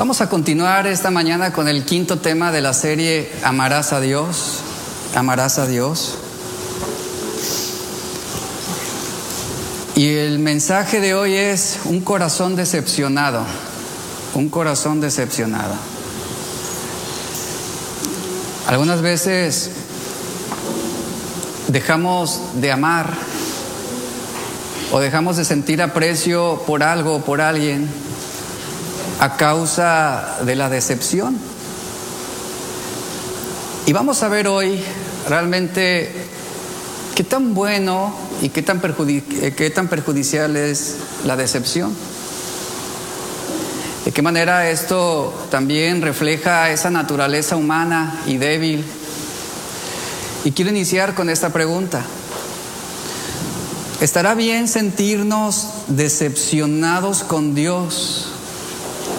Vamos a continuar esta mañana con el quinto tema de la serie Amarás a Dios. Amarás a Dios. Y el mensaje de hoy es un corazón decepcionado. Un corazón decepcionado. Algunas veces dejamos de amar o dejamos de sentir aprecio por algo o por alguien a causa de la decepción. Y vamos a ver hoy realmente qué tan bueno y qué tan, eh, qué tan perjudicial es la decepción. De qué manera esto también refleja esa naturaleza humana y débil. Y quiero iniciar con esta pregunta. ¿Estará bien sentirnos decepcionados con Dios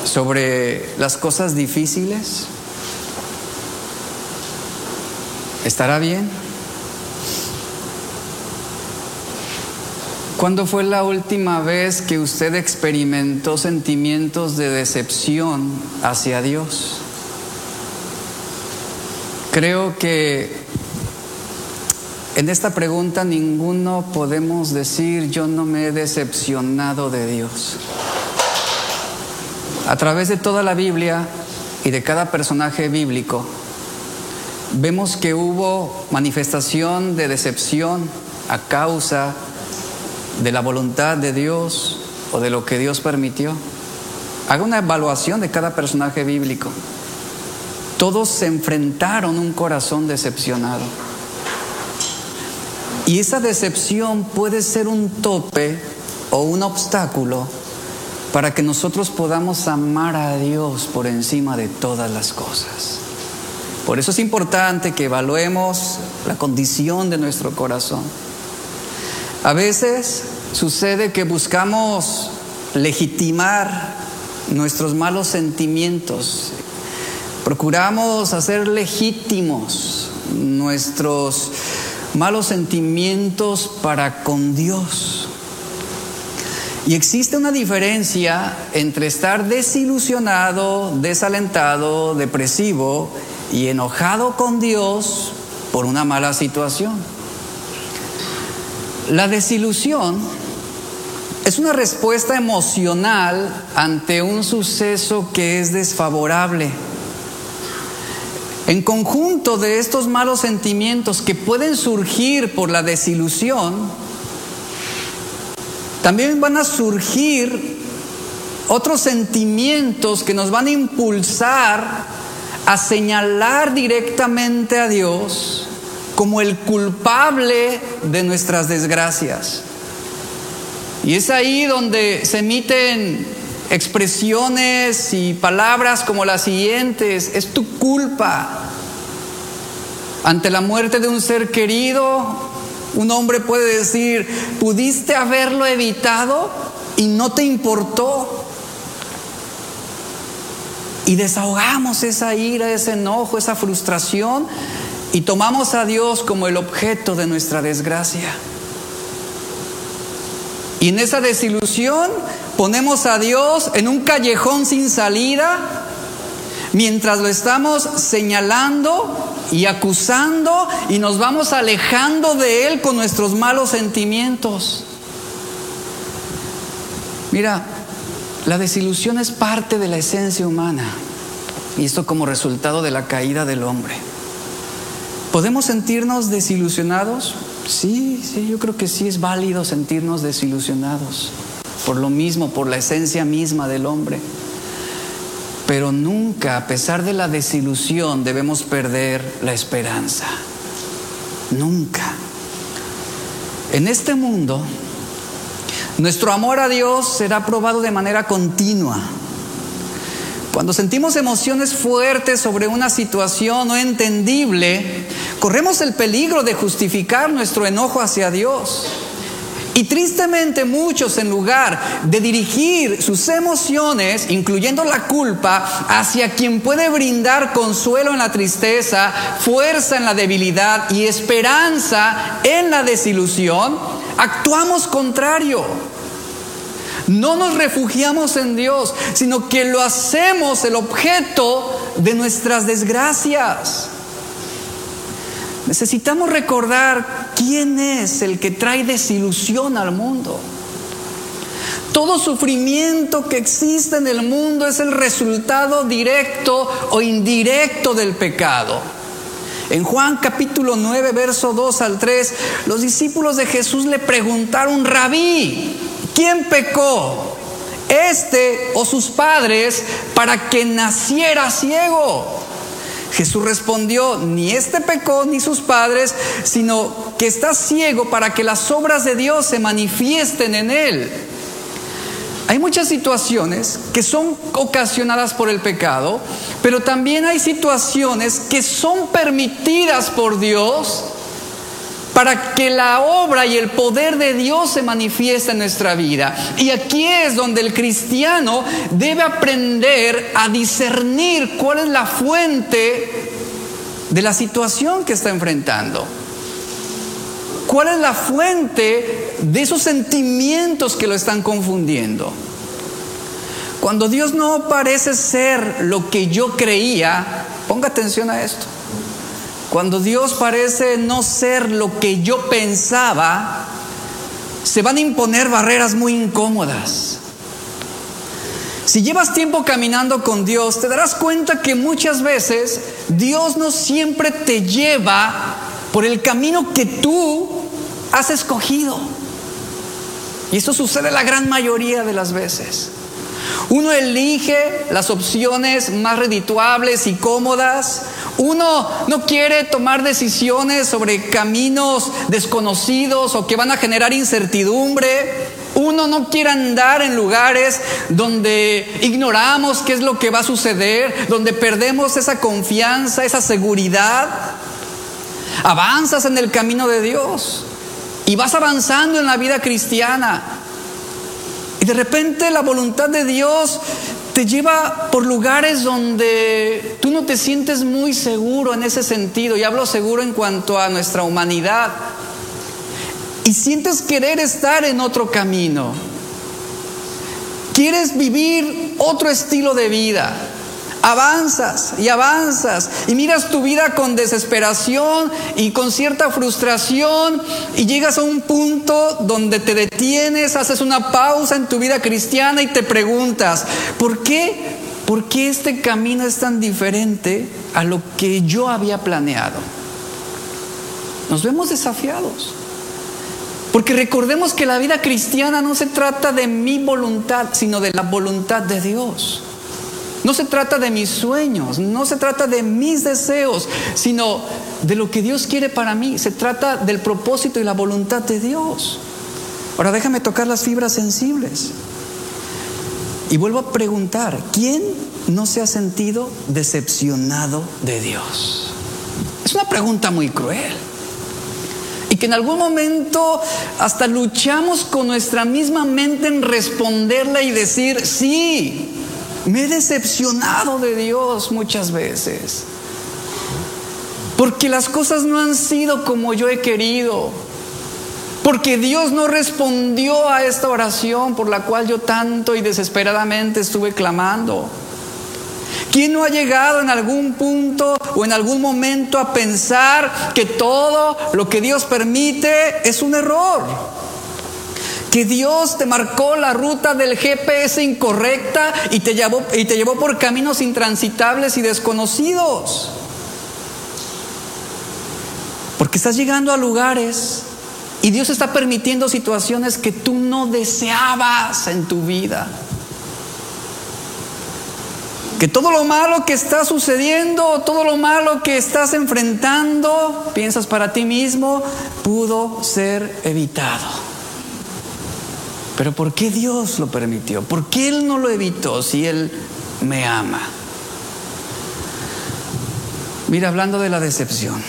sobre las cosas difíciles? ¿Estará bien? ¿Cuándo fue la última vez que usted experimentó sentimientos de decepción hacia Dios? Creo que en esta pregunta ninguno podemos decir yo no me he decepcionado de Dios. A través de toda la Biblia y de cada personaje bíblico, vemos que hubo manifestación de decepción a causa de la voluntad de Dios o de lo que Dios permitió. Haga una evaluación de cada personaje bíblico. Todos se enfrentaron un corazón decepcionado. Y esa decepción puede ser un tope o un obstáculo para que nosotros podamos amar a Dios por encima de todas las cosas. Por eso es importante que evaluemos la condición de nuestro corazón. A veces sucede que buscamos legitimar nuestros malos sentimientos. Procuramos hacer legítimos nuestros malos sentimientos para con Dios. Y existe una diferencia entre estar desilusionado, desalentado, depresivo y enojado con Dios por una mala situación. La desilusión es una respuesta emocional ante un suceso que es desfavorable. En conjunto de estos malos sentimientos que pueden surgir por la desilusión, también van a surgir otros sentimientos que nos van a impulsar a señalar directamente a Dios como el culpable de nuestras desgracias. Y es ahí donde se emiten expresiones y palabras como las siguientes, es tu culpa. Ante la muerte de un ser querido, un hombre puede decir, pudiste haberlo evitado y no te importó. Y desahogamos esa ira, ese enojo, esa frustración y tomamos a Dios como el objeto de nuestra desgracia. Y en esa desilusión ponemos a Dios en un callejón sin salida mientras lo estamos señalando y acusando y nos vamos alejando de Él con nuestros malos sentimientos. Mira, la desilusión es parte de la esencia humana y esto como resultado de la caída del hombre. ¿Podemos sentirnos desilusionados? Sí, sí, yo creo que sí es válido sentirnos desilusionados por lo mismo, por la esencia misma del hombre. Pero nunca, a pesar de la desilusión, debemos perder la esperanza. Nunca. En este mundo, nuestro amor a Dios será probado de manera continua. Cuando sentimos emociones fuertes sobre una situación no entendible, corremos el peligro de justificar nuestro enojo hacia Dios. Y tristemente muchos en lugar de dirigir sus emociones, incluyendo la culpa, hacia quien puede brindar consuelo en la tristeza, fuerza en la debilidad y esperanza en la desilusión, actuamos contrario. No nos refugiamos en Dios, sino que lo hacemos el objeto de nuestras desgracias. Necesitamos recordar quién es el que trae desilusión al mundo. Todo sufrimiento que existe en el mundo es el resultado directo o indirecto del pecado. En Juan capítulo 9, verso 2 al 3, los discípulos de Jesús le preguntaron, rabí, ¿quién pecó? ¿Este o sus padres para que naciera ciego? Jesús respondió, ni este pecó ni sus padres, sino que está ciego para que las obras de Dios se manifiesten en él. Hay muchas situaciones que son ocasionadas por el pecado, pero también hay situaciones que son permitidas por Dios para que la obra y el poder de Dios se manifieste en nuestra vida. Y aquí es donde el cristiano debe aprender a discernir cuál es la fuente de la situación que está enfrentando. ¿Cuál es la fuente de esos sentimientos que lo están confundiendo? Cuando Dios no parece ser lo que yo creía, ponga atención a esto. Cuando Dios parece no ser lo que yo pensaba, se van a imponer barreras muy incómodas. Si llevas tiempo caminando con Dios, te darás cuenta que muchas veces Dios no siempre te lleva por el camino que tú has escogido. Y eso sucede la gran mayoría de las veces. Uno elige las opciones más redituables y cómodas. Uno no quiere tomar decisiones sobre caminos desconocidos o que van a generar incertidumbre. Uno no quiere andar en lugares donde ignoramos qué es lo que va a suceder, donde perdemos esa confianza, esa seguridad. Avanzas en el camino de Dios y vas avanzando en la vida cristiana. Y de repente la voluntad de Dios te lleva por lugares donde tú no te sientes muy seguro en ese sentido. Y hablo seguro en cuanto a nuestra humanidad. Y sientes querer estar en otro camino. Quieres vivir otro estilo de vida avanzas y avanzas y miras tu vida con desesperación y con cierta frustración y llegas a un punto donde te detienes, haces una pausa en tu vida cristiana y te preguntas, ¿por qué? ¿Por qué este camino es tan diferente a lo que yo había planeado? Nos vemos desafiados. Porque recordemos que la vida cristiana no se trata de mi voluntad, sino de la voluntad de Dios. No se trata de mis sueños, no se trata de mis deseos, sino de lo que Dios quiere para mí. Se trata del propósito y la voluntad de Dios. Ahora déjame tocar las fibras sensibles. Y vuelvo a preguntar, ¿quién no se ha sentido decepcionado de Dios? Es una pregunta muy cruel. Y que en algún momento hasta luchamos con nuestra misma mente en responderla y decir, sí, me he decepcionado de Dios muchas veces. Porque las cosas no han sido como yo he querido. Porque Dios no respondió a esta oración por la cual yo tanto y desesperadamente estuve clamando. ¿Quién no ha llegado en algún punto o en algún momento a pensar que todo lo que Dios permite es un error? Que Dios te marcó la ruta del GPS incorrecta y te llevó, y te llevó por caminos intransitables y desconocidos. Porque estás llegando a lugares y Dios está permitiendo situaciones que tú no deseabas en tu vida. Que todo lo malo que está sucediendo, todo lo malo que estás enfrentando, piensas para ti mismo, pudo ser evitado. Pero ¿por qué Dios lo permitió? ¿Por qué Él no lo evitó si Él me ama? Mira, hablando de la decepción,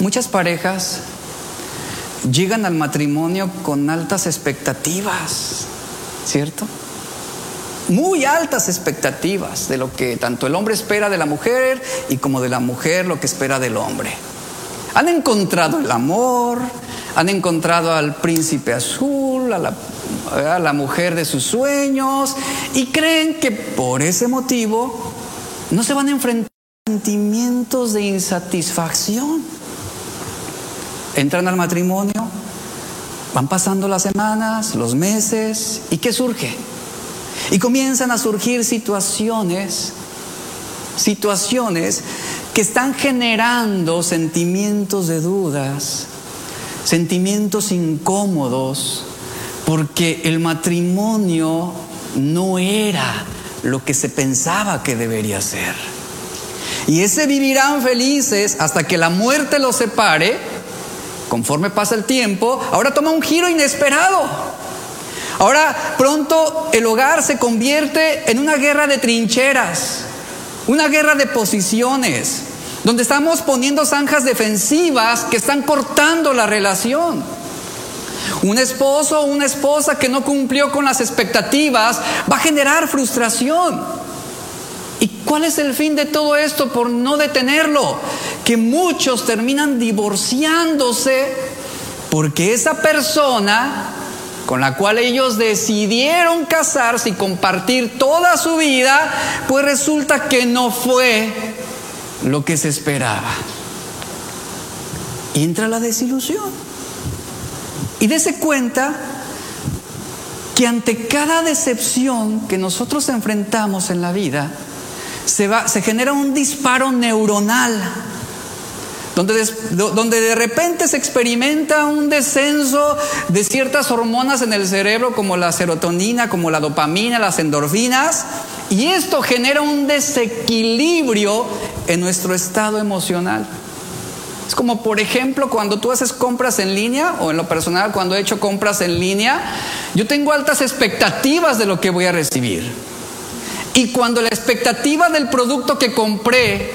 muchas parejas llegan al matrimonio con altas expectativas, ¿cierto? Muy altas expectativas de lo que tanto el hombre espera de la mujer y como de la mujer lo que espera del hombre. Han encontrado el amor, han encontrado al príncipe azul, a la mujer de sus sueños y creen que por ese motivo no se van a enfrentar a sentimientos de insatisfacción. Entran al matrimonio, van pasando las semanas, los meses, ¿y qué surge? Y comienzan a surgir situaciones, situaciones que están generando sentimientos de dudas, sentimientos incómodos, porque el matrimonio no era lo que se pensaba que debería ser. Y ese vivirán felices hasta que la muerte los separe, conforme pasa el tiempo, ahora toma un giro inesperado. Ahora pronto el hogar se convierte en una guerra de trincheras, una guerra de posiciones, donde estamos poniendo zanjas defensivas que están cortando la relación. Un esposo o una esposa que no cumplió con las expectativas va a generar frustración. ¿Y cuál es el fin de todo esto por no detenerlo? Que muchos terminan divorciándose porque esa persona con la cual ellos decidieron casarse y compartir toda su vida, pues resulta que no fue lo que se esperaba. Y entra la desilusión. Y dése cuenta que ante cada decepción que nosotros enfrentamos en la vida, se, va, se genera un disparo neuronal, donde, donde de repente se experimenta un descenso de ciertas hormonas en el cerebro, como la serotonina, como la dopamina, las endorfinas, y esto genera un desequilibrio en nuestro estado emocional. Es como, por ejemplo, cuando tú haces compras en línea, o en lo personal, cuando he hecho compras en línea, yo tengo altas expectativas de lo que voy a recibir. Y cuando la expectativa del producto que compré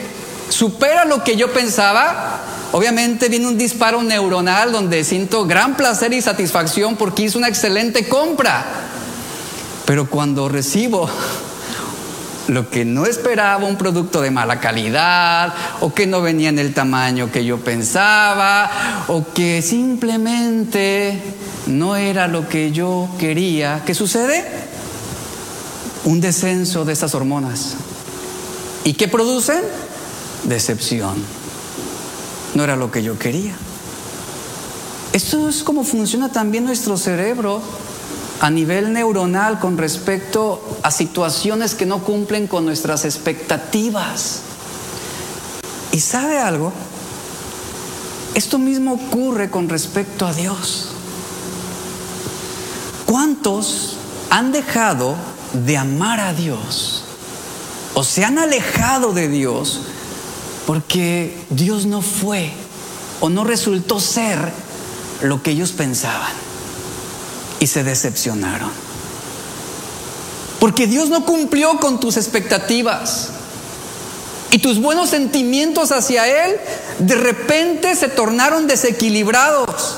supera lo que yo pensaba, obviamente viene un disparo neuronal donde siento gran placer y satisfacción porque hice una excelente compra. Pero cuando recibo lo que no esperaba, un producto de mala calidad, o que no venía en el tamaño que yo pensaba, o que simplemente no era lo que yo quería. ¿Qué sucede? Un descenso de estas hormonas. ¿Y qué producen? Decepción. No era lo que yo quería. Esto es como funciona también nuestro cerebro a nivel neuronal con respecto a situaciones que no cumplen con nuestras expectativas. ¿Y sabe algo? Esto mismo ocurre con respecto a Dios. ¿Cuántos han dejado de amar a Dios o se han alejado de Dios porque Dios no fue o no resultó ser lo que ellos pensaban? Y se decepcionaron. Porque Dios no cumplió con tus expectativas. Y tus buenos sentimientos hacia Él de repente se tornaron desequilibrados.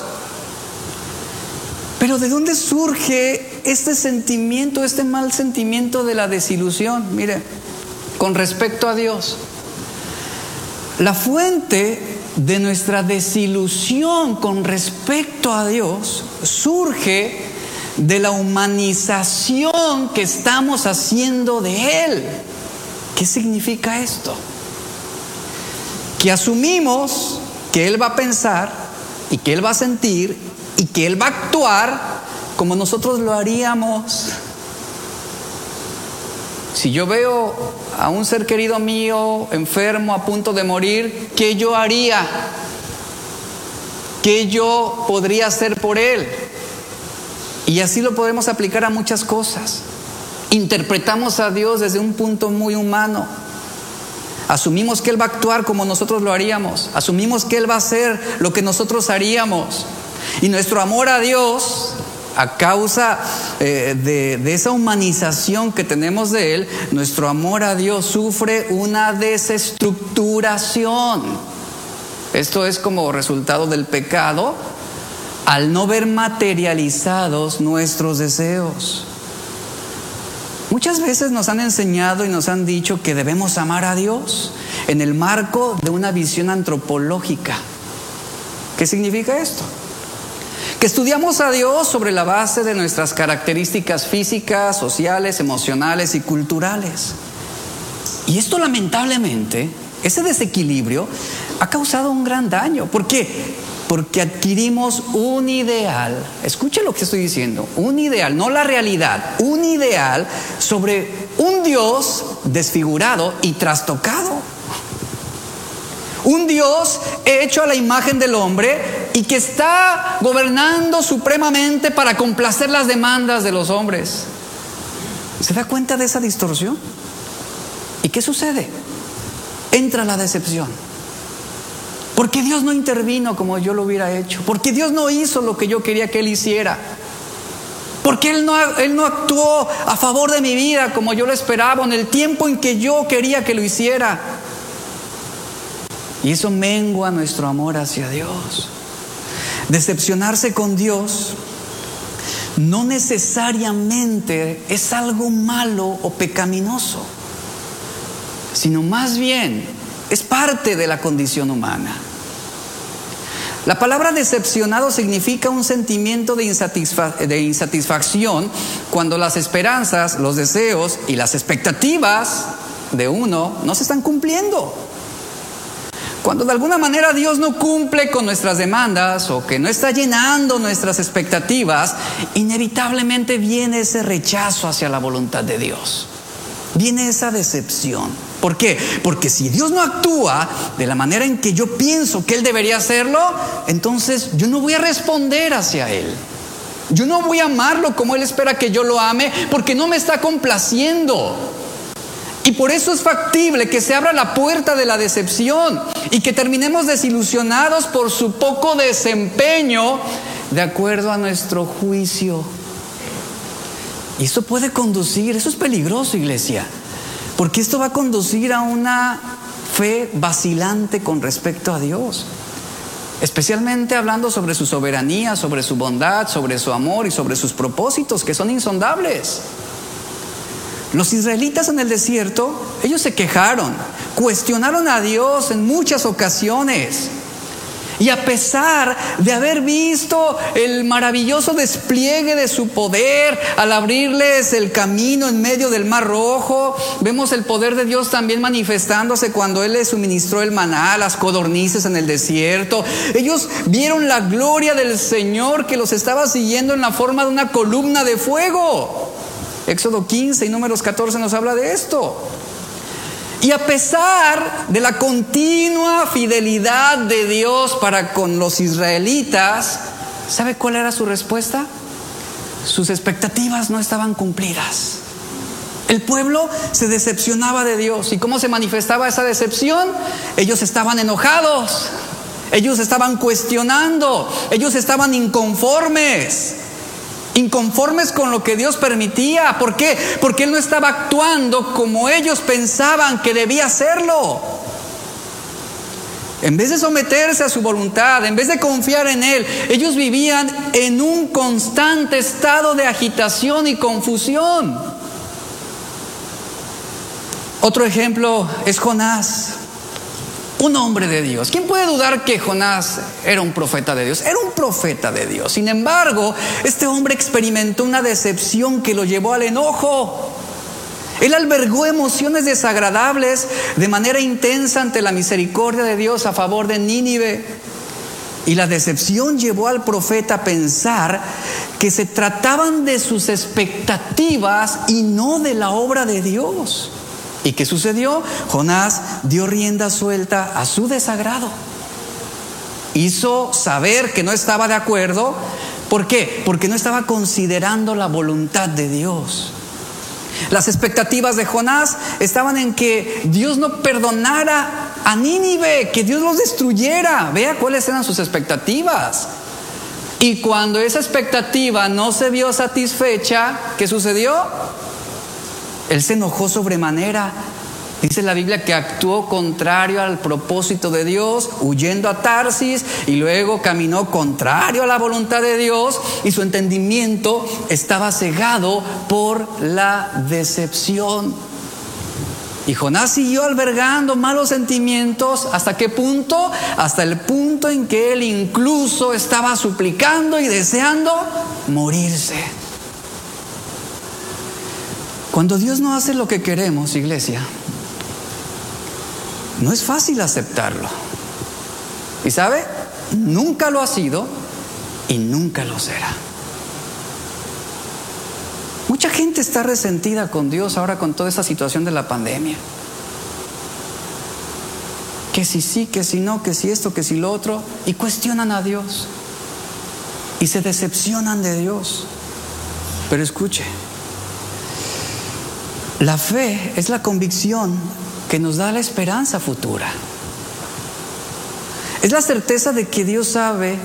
Pero ¿de dónde surge este sentimiento, este mal sentimiento de la desilusión? Mire, con respecto a Dios. La fuente de nuestra desilusión con respecto a Dios surge de la humanización que estamos haciendo de Él. ¿Qué significa esto? Que asumimos que Él va a pensar y que Él va a sentir y que Él va a actuar como nosotros lo haríamos. Si yo veo a un ser querido mío enfermo, a punto de morir, ¿qué yo haría? ¿Qué yo podría hacer por él? Y así lo podemos aplicar a muchas cosas. Interpretamos a Dios desde un punto muy humano. Asumimos que Él va a actuar como nosotros lo haríamos. Asumimos que Él va a hacer lo que nosotros haríamos. Y nuestro amor a Dios, a causa eh, de, de esa humanización que tenemos de Él, nuestro amor a Dios sufre una desestructuración. Esto es como resultado del pecado al no ver materializados nuestros deseos. Muchas veces nos han enseñado y nos han dicho que debemos amar a Dios en el marco de una visión antropológica. ¿Qué significa esto? que estudiamos a Dios sobre la base de nuestras características físicas, sociales, emocionales y culturales. Y esto lamentablemente, ese desequilibrio ha causado un gran daño. ¿Por qué? Porque adquirimos un ideal, escuche lo que estoy diciendo, un ideal, no la realidad, un ideal sobre un Dios desfigurado y trastocado. Un Dios hecho a la imagen del hombre y que está gobernando supremamente para complacer las demandas de los hombres. ¿Se da cuenta de esa distorsión? ¿Y qué sucede? Entra la decepción. Porque Dios no intervino como yo lo hubiera hecho. Porque Dios no hizo lo que yo quería que Él hiciera. Porque Él no, Él no actuó a favor de mi vida como yo lo esperaba, en el tiempo en que yo quería que lo hiciera. Y eso mengua nuestro amor hacia Dios. Decepcionarse con Dios no necesariamente es algo malo o pecaminoso, sino más bien es parte de la condición humana. La palabra decepcionado significa un sentimiento de, de, insatisfacción cuando las esperanzas, los deseos y las expectativas de uno no se están cumpliendo. Cuando de alguna manera Dios no cumple con nuestras demandas o que no está llenando nuestras expectativas, inevitablemente viene ese rechazo hacia la voluntad de Dios. Viene esa decepción. ¿Por qué? Porque si Dios no actúa de la manera en que yo pienso que Él debería hacerlo, entonces yo no voy a responder hacia Él. Yo no voy a amarlo como Él espera que yo lo ame porque no me está complaciendo. Y por eso es factible que se abra la puerta de la decepción y que terminemos desilusionados por su poco desempeño de acuerdo a nuestro juicio. Y esto puede conducir, eso es peligroso iglesia, porque esto va a conducir a una fe vacilante con respecto a Dios. Especialmente hablando sobre su soberanía, sobre su bondad, sobre su amor y sobre sus propósitos que son insondables. Los israelitas en el desierto, ellos se quejaron, cuestionaron a Dios en muchas ocasiones. Y a pesar de haber visto el maravilloso despliegue de su poder al abrirles el camino en medio del mar rojo, vemos el poder de Dios también manifestándose cuando Él les suministró el maná, las codornices en el desierto. Ellos vieron la gloria del Señor que los estaba siguiendo en la forma de una columna de fuego. Éxodo 15 y números 14 nos habla de esto. Y a pesar de la continua fidelidad de Dios para con los israelitas, ¿sabe cuál era su respuesta? Sus expectativas no estaban cumplidas. El pueblo se decepcionaba de Dios. ¿Y cómo se manifestaba esa decepción? Ellos estaban enojados, ellos estaban cuestionando, ellos estaban inconformes inconformes con lo que Dios permitía. ¿Por qué? Porque Él no estaba actuando como ellos pensaban que debía hacerlo. En vez de someterse a su voluntad, en vez de confiar en Él, ellos vivían en un constante estado de agitación y confusión. Otro ejemplo es Jonás un hombre de Dios. ¿Quién puede dudar que Jonás era un profeta de Dios? Era un profeta de Dios. Sin embargo, este hombre experimentó una decepción que lo llevó al enojo. Él albergó emociones desagradables de manera intensa ante la misericordia de Dios a favor de Nínive. Y la decepción llevó al profeta a pensar que se trataban de sus expectativas y no de la obra de Dios. ¿Y qué sucedió? Jonás dio rienda suelta a su desagrado. Hizo saber que no estaba de acuerdo. ¿Por qué? Porque no estaba considerando la voluntad de Dios. Las expectativas de Jonás estaban en que Dios no perdonara a Nínive, que Dios los destruyera. Vea cuáles eran sus expectativas. Y cuando esa expectativa no se vio satisfecha, ¿qué sucedió? Él se enojó sobremanera. Dice la Biblia que actuó contrario al propósito de Dios, huyendo a Tarsis y luego caminó contrario a la voluntad de Dios y su entendimiento estaba cegado por la decepción. Y Jonás siguió albergando malos sentimientos. ¿Hasta qué punto? Hasta el punto en que él incluso estaba suplicando y deseando morirse. Cuando Dios no hace lo que queremos, iglesia, no es fácil aceptarlo. ¿Y sabe? Nunca lo ha sido y nunca lo será. Mucha gente está resentida con Dios ahora con toda esa situación de la pandemia. Que si sí, que si no, que si esto, que si lo otro, y cuestionan a Dios. Y se decepcionan de Dios. Pero escuche, la fe es la convicción que nos da la esperanza futura. Es la certeza de que Dios sabe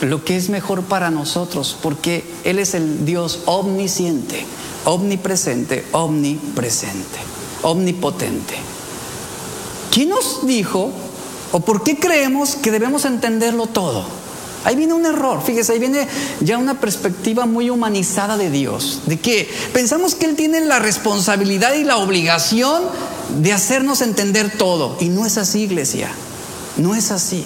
lo que es mejor para nosotros, porque Él es el Dios omnisciente, omnipresente, omnipresente, omnipotente. ¿Quién nos dijo o por qué creemos que debemos entenderlo todo? Ahí viene un error, fíjese, ahí viene ya una perspectiva muy humanizada de Dios, de que pensamos que Él tiene la responsabilidad y la obligación de hacernos entender todo, y no es así, iglesia, no es así.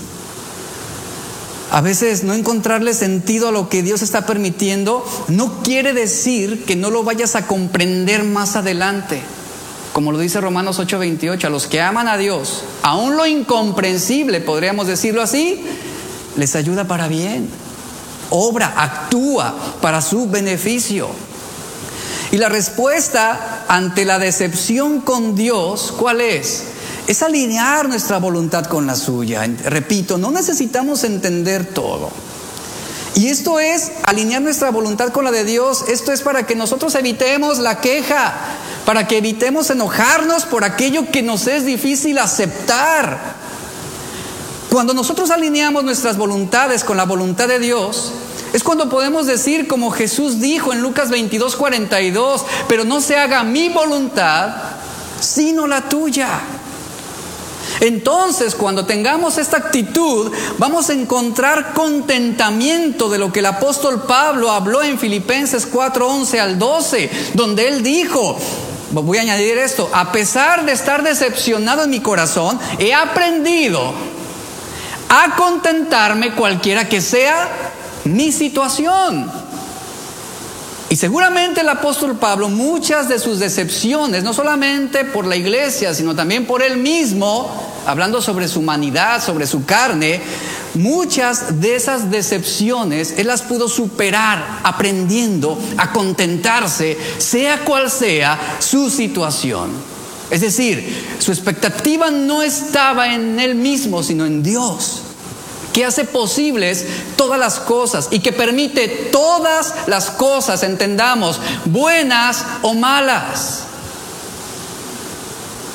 A veces no encontrarle sentido a lo que Dios está permitiendo no quiere decir que no lo vayas a comprender más adelante. Como lo dice Romanos 8:28, a los que aman a Dios, aún lo incomprensible, podríamos decirlo así, les ayuda para bien. Obra, actúa para su beneficio. Y la respuesta ante la decepción con Dios, ¿cuál es? es alinear nuestra voluntad con la suya. Repito, no necesitamos entender todo. Y esto es alinear nuestra voluntad con la de Dios. Esto es para que nosotros evitemos la queja, para que evitemos enojarnos por aquello que nos es difícil aceptar. Cuando nosotros alineamos nuestras voluntades con la voluntad de Dios, es cuando podemos decir como Jesús dijo en Lucas 22, 42, pero no se haga mi voluntad, sino la tuya. Entonces, cuando tengamos esta actitud, vamos a encontrar contentamiento de lo que el apóstol Pablo habló en Filipenses 4, 11 al 12, donde él dijo, voy a añadir esto, a pesar de estar decepcionado en mi corazón, he aprendido a contentarme cualquiera que sea mi situación. Y seguramente el apóstol Pablo, muchas de sus decepciones, no solamente por la iglesia, sino también por él mismo, hablando sobre su humanidad, sobre su carne, muchas de esas decepciones él las pudo superar aprendiendo a contentarse, sea cual sea su situación. Es decir, su expectativa no estaba en él mismo, sino en Dios que hace posibles todas las cosas y que permite todas las cosas, entendamos, buenas o malas.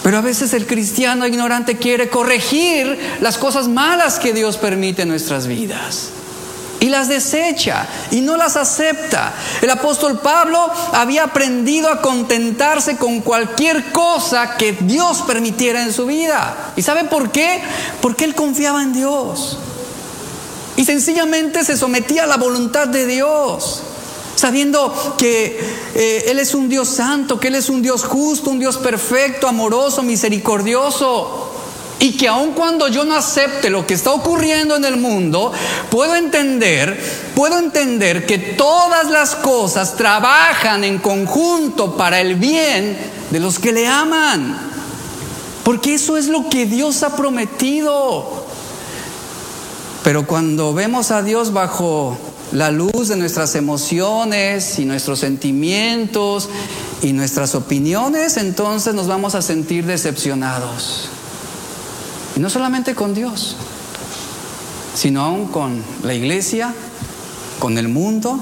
Pero a veces el cristiano ignorante quiere corregir las cosas malas que Dios permite en nuestras vidas. Y las desecha y no las acepta. El apóstol Pablo había aprendido a contentarse con cualquier cosa que Dios permitiera en su vida. ¿Y sabe por qué? Porque él confiaba en Dios. Y sencillamente se sometía a la voluntad de Dios, sabiendo que eh, Él es un Dios santo, que Él es un Dios justo, un Dios perfecto, amoroso, misericordioso. Y que aun cuando yo no acepte lo que está ocurriendo en el mundo, puedo entender, puedo entender que todas las cosas trabajan en conjunto para el bien de los que le aman. Porque eso es lo que Dios ha prometido. Pero cuando vemos a Dios bajo la luz de nuestras emociones y nuestros sentimientos y nuestras opiniones, entonces nos vamos a sentir decepcionados. No solamente con Dios, sino aún con la iglesia, con el mundo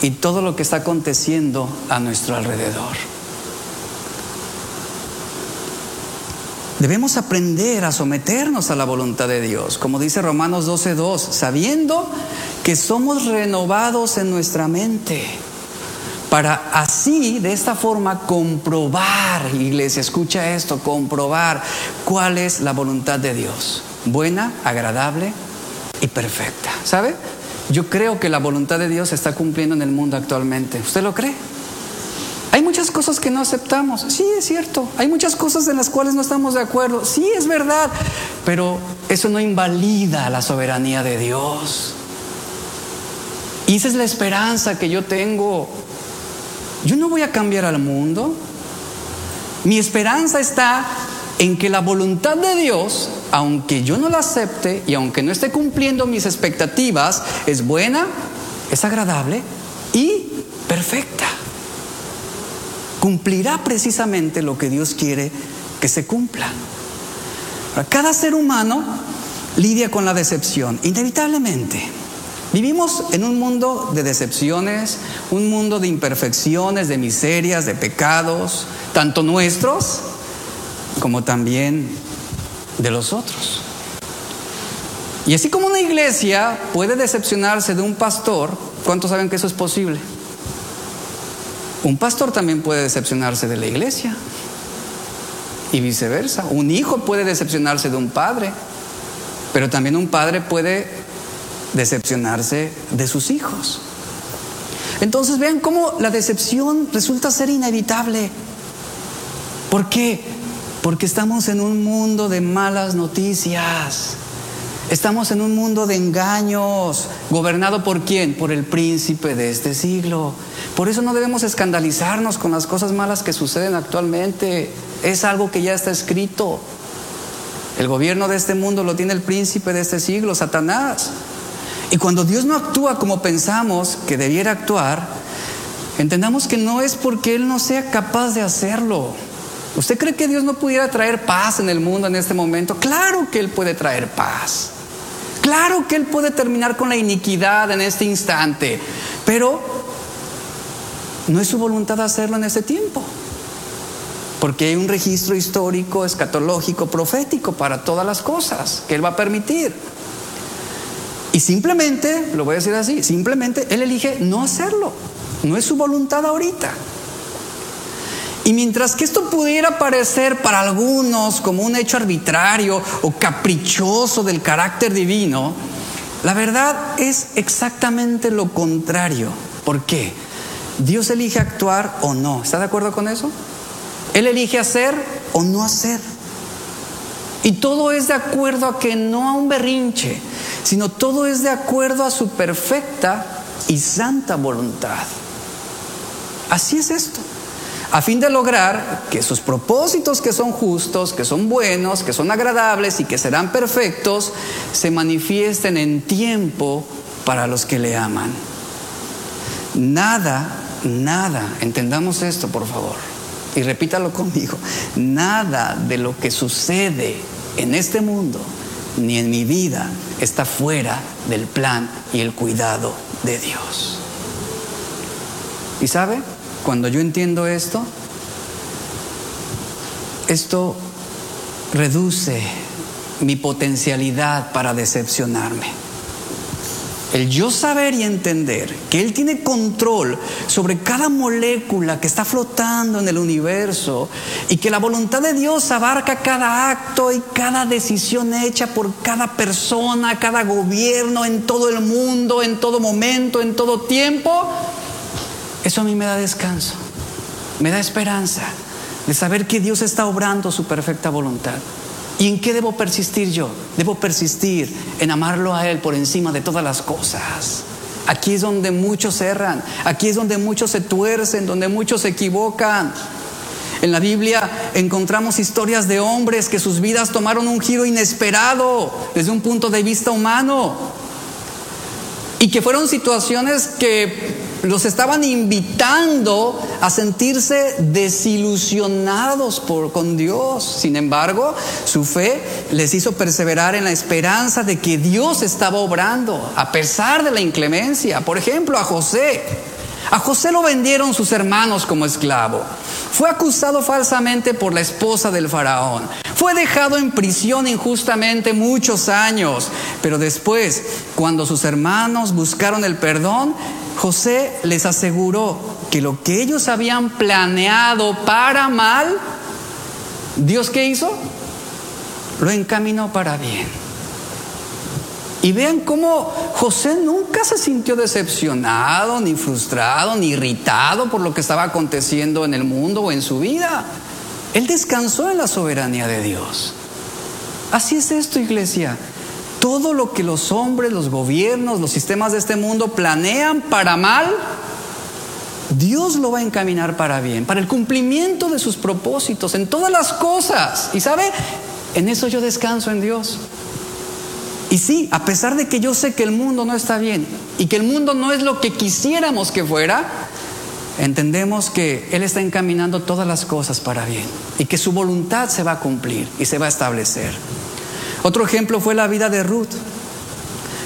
y todo lo que está aconteciendo a nuestro alrededor. Debemos aprender a someternos a la voluntad de Dios, como dice Romanos 12.2, sabiendo que somos renovados en nuestra mente, para así, de esta forma, comprobar, iglesia, escucha esto, comprobar cuál es la voluntad de Dios, buena, agradable y perfecta. ¿Sabe? Yo creo que la voluntad de Dios se está cumpliendo en el mundo actualmente. ¿Usted lo cree? muchas cosas que no aceptamos. Sí, es cierto. Hay muchas cosas en las cuales no estamos de acuerdo. Sí, es verdad. Pero eso no invalida la soberanía de Dios. Y esa es la esperanza que yo tengo. Yo no voy a cambiar al mundo. Mi esperanza está en que la voluntad de Dios, aunque yo no la acepte y aunque no esté cumpliendo mis expectativas, es buena, es agradable y perfecta. Cumplirá precisamente lo que Dios quiere que se cumpla. Cada ser humano lidia con la decepción, inevitablemente. Vivimos en un mundo de decepciones, un mundo de imperfecciones, de miserias, de pecados, tanto nuestros como también de los otros. Y así como una iglesia puede decepcionarse de un pastor, ¿cuántos saben que eso es posible? Un pastor también puede decepcionarse de la iglesia y viceversa. Un hijo puede decepcionarse de un padre, pero también un padre puede decepcionarse de sus hijos. Entonces vean cómo la decepción resulta ser inevitable. ¿Por qué? Porque estamos en un mundo de malas noticias. Estamos en un mundo de engaños, gobernado por quién? Por el príncipe de este siglo. Por eso no debemos escandalizarnos con las cosas malas que suceden actualmente. Es algo que ya está escrito. El gobierno de este mundo lo tiene el príncipe de este siglo, Satanás. Y cuando Dios no actúa como pensamos que debiera actuar, entendamos que no es porque Él no sea capaz de hacerlo. ¿Usted cree que Dios no pudiera traer paz en el mundo en este momento? Claro que Él puede traer paz. Claro que Él puede terminar con la iniquidad en este instante, pero no es su voluntad hacerlo en ese tiempo. Porque hay un registro histórico, escatológico, profético para todas las cosas que Él va a permitir. Y simplemente, lo voy a decir así, simplemente Él elige no hacerlo. No es su voluntad ahorita. Y mientras que esto pudiera parecer para algunos como un hecho arbitrario o caprichoso del carácter divino, la verdad es exactamente lo contrario. ¿Por qué? Dios elige actuar o no. ¿Está de acuerdo con eso? Él elige hacer o no hacer. Y todo es de acuerdo a que no a un berrinche, sino todo es de acuerdo a su perfecta y santa voluntad. Así es esto a fin de lograr que sus propósitos que son justos, que son buenos, que son agradables y que serán perfectos, se manifiesten en tiempo para los que le aman. Nada, nada, entendamos esto por favor, y repítalo conmigo, nada de lo que sucede en este mundo ni en mi vida está fuera del plan y el cuidado de Dios. ¿Y sabe? Cuando yo entiendo esto, esto reduce mi potencialidad para decepcionarme. El yo saber y entender que Él tiene control sobre cada molécula que está flotando en el universo y que la voluntad de Dios abarca cada acto y cada decisión hecha por cada persona, cada gobierno, en todo el mundo, en todo momento, en todo tiempo, eso a mí me da descanso, me da esperanza de saber que Dios está obrando su perfecta voluntad. ¿Y en qué debo persistir yo? Debo persistir en amarlo a Él por encima de todas las cosas. Aquí es donde muchos erran, aquí es donde muchos se tuercen, donde muchos se equivocan. En la Biblia encontramos historias de hombres que sus vidas tomaron un giro inesperado desde un punto de vista humano y que fueron situaciones que los estaban invitando a sentirse desilusionados con Dios. Sin embargo, su fe les hizo perseverar en la esperanza de que Dios estaba obrando, a pesar de la inclemencia. Por ejemplo, a José. A José lo vendieron sus hermanos como esclavo. Fue acusado falsamente por la esposa del faraón. Fue dejado en prisión injustamente muchos años. Pero después, cuando sus hermanos buscaron el perdón, José les aseguró que lo que ellos habían planeado para mal, Dios qué hizo? Lo encaminó para bien. Y vean cómo José nunca se sintió decepcionado, ni frustrado, ni irritado por lo que estaba aconteciendo en el mundo o en su vida. Él descansó en la soberanía de Dios. Así es esto, iglesia. Todo lo que los hombres, los gobiernos, los sistemas de este mundo planean para mal, Dios lo va a encaminar para bien, para el cumplimiento de sus propósitos en todas las cosas. Y sabe, en eso yo descanso en Dios. Y sí, a pesar de que yo sé que el mundo no está bien y que el mundo no es lo que quisiéramos que fuera, entendemos que Él está encaminando todas las cosas para bien y que su voluntad se va a cumplir y se va a establecer. Otro ejemplo fue la vida de Ruth,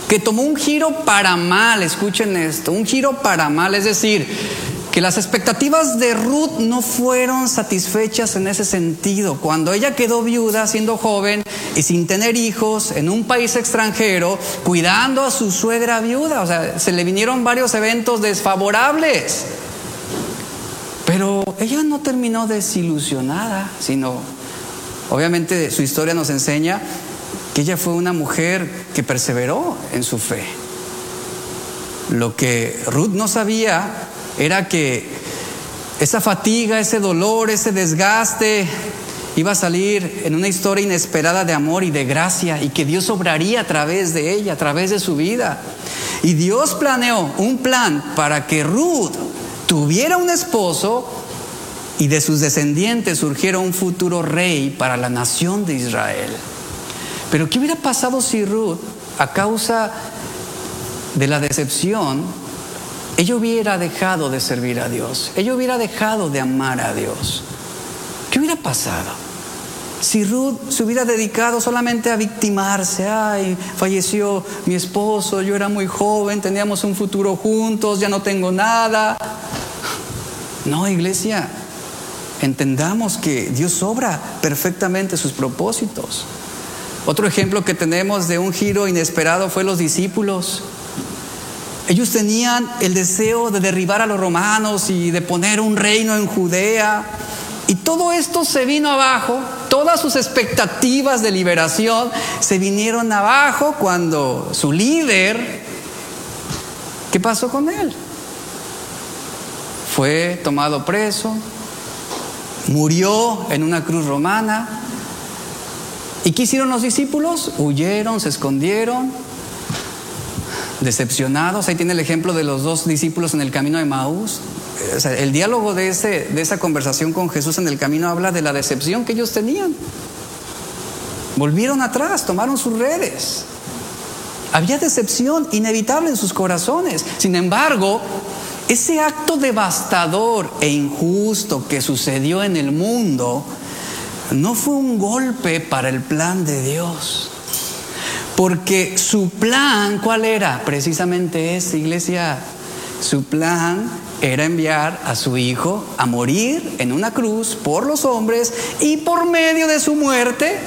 que tomó un giro para mal, escuchen esto, un giro para mal, es decir, que las expectativas de Ruth no fueron satisfechas en ese sentido. Cuando ella quedó viuda siendo joven y sin tener hijos en un país extranjero, cuidando a su suegra viuda, o sea, se le vinieron varios eventos desfavorables. Pero ella no terminó desilusionada, sino, obviamente su historia nos enseña que ella fue una mujer que perseveró en su fe. Lo que Ruth no sabía era que esa fatiga, ese dolor, ese desgaste iba a salir en una historia inesperada de amor y de gracia y que Dios obraría a través de ella, a través de su vida. Y Dios planeó un plan para que Ruth tuviera un esposo y de sus descendientes surgiera un futuro rey para la nación de Israel. Pero ¿qué hubiera pasado si Ruth, a causa de la decepción, ella hubiera dejado de servir a Dios, ella hubiera dejado de amar a Dios. ¿Qué hubiera pasado? Si Ruth se hubiera dedicado solamente a victimarse, ay, falleció mi esposo, yo era muy joven, teníamos un futuro juntos, ya no tengo nada. No, iglesia, entendamos que Dios obra perfectamente sus propósitos. Otro ejemplo que tenemos de un giro inesperado fue los discípulos. Ellos tenían el deseo de derribar a los romanos y de poner un reino en Judea. Y todo esto se vino abajo, todas sus expectativas de liberación se vinieron abajo cuando su líder, ¿qué pasó con él? Fue tomado preso, murió en una cruz romana. ¿Y qué hicieron los discípulos? Huyeron, se escondieron, decepcionados. Ahí tiene el ejemplo de los dos discípulos en el camino de Maús. el diálogo de, ese, de esa conversación con Jesús en el camino habla de la decepción que ellos tenían. Volvieron atrás, tomaron sus redes. Había decepción inevitable en sus corazones. Sin embargo, ese acto devastador e injusto que sucedió en el mundo no fue un golpe para el plan de Dios. Porque su plan, ¿cuál era? Precisamente ese, iglesia. Su plan era enviar a su hijo a morir en una cruz por los hombres y por medio de su muerte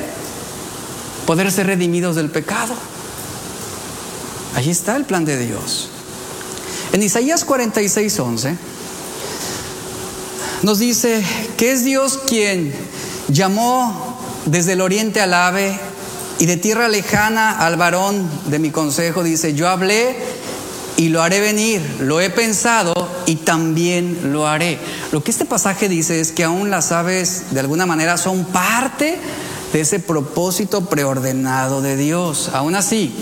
poder ser redimidos del pecado. Allí está el plan de Dios. En Isaías 46, 11 nos dice que es Dios quien llamó desde el oriente al ave y de tierra lejana al varón de mi consejo dice, yo hablé y lo haré venir, lo he pensado y también lo haré. Lo que este pasaje dice es que aún las aves de alguna manera son parte de ese propósito preordenado de Dios. Aún así,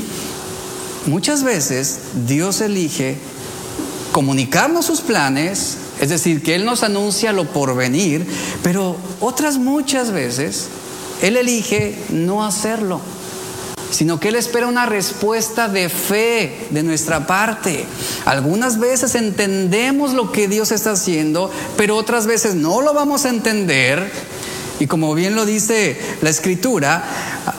muchas veces Dios elige comunicarnos sus planes, es decir, que Él nos anuncia lo por venir, pero otras muchas veces él elige no hacerlo, sino que Él espera una respuesta de fe de nuestra parte. Algunas veces entendemos lo que Dios está haciendo, pero otras veces no lo vamos a entender. Y como bien lo dice la escritura,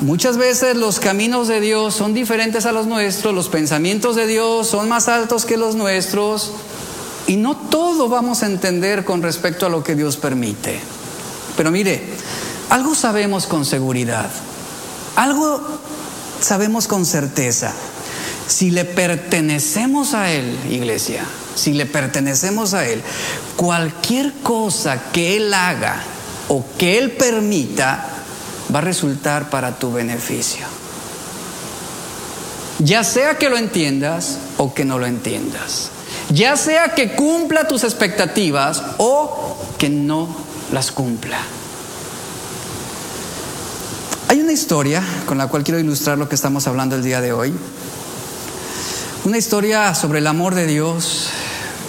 muchas veces los caminos de Dios son diferentes a los nuestros, los pensamientos de Dios son más altos que los nuestros, y no todo vamos a entender con respecto a lo que Dios permite. Pero mire, algo sabemos con seguridad, algo sabemos con certeza. Si le pertenecemos a Él, iglesia, si le pertenecemos a Él, cualquier cosa que Él haga o que Él permita va a resultar para tu beneficio. Ya sea que lo entiendas o que no lo entiendas. Ya sea que cumpla tus expectativas o que no las cumpla. Hay una historia con la cual quiero ilustrar lo que estamos hablando el día de hoy. Una historia sobre el amor de Dios,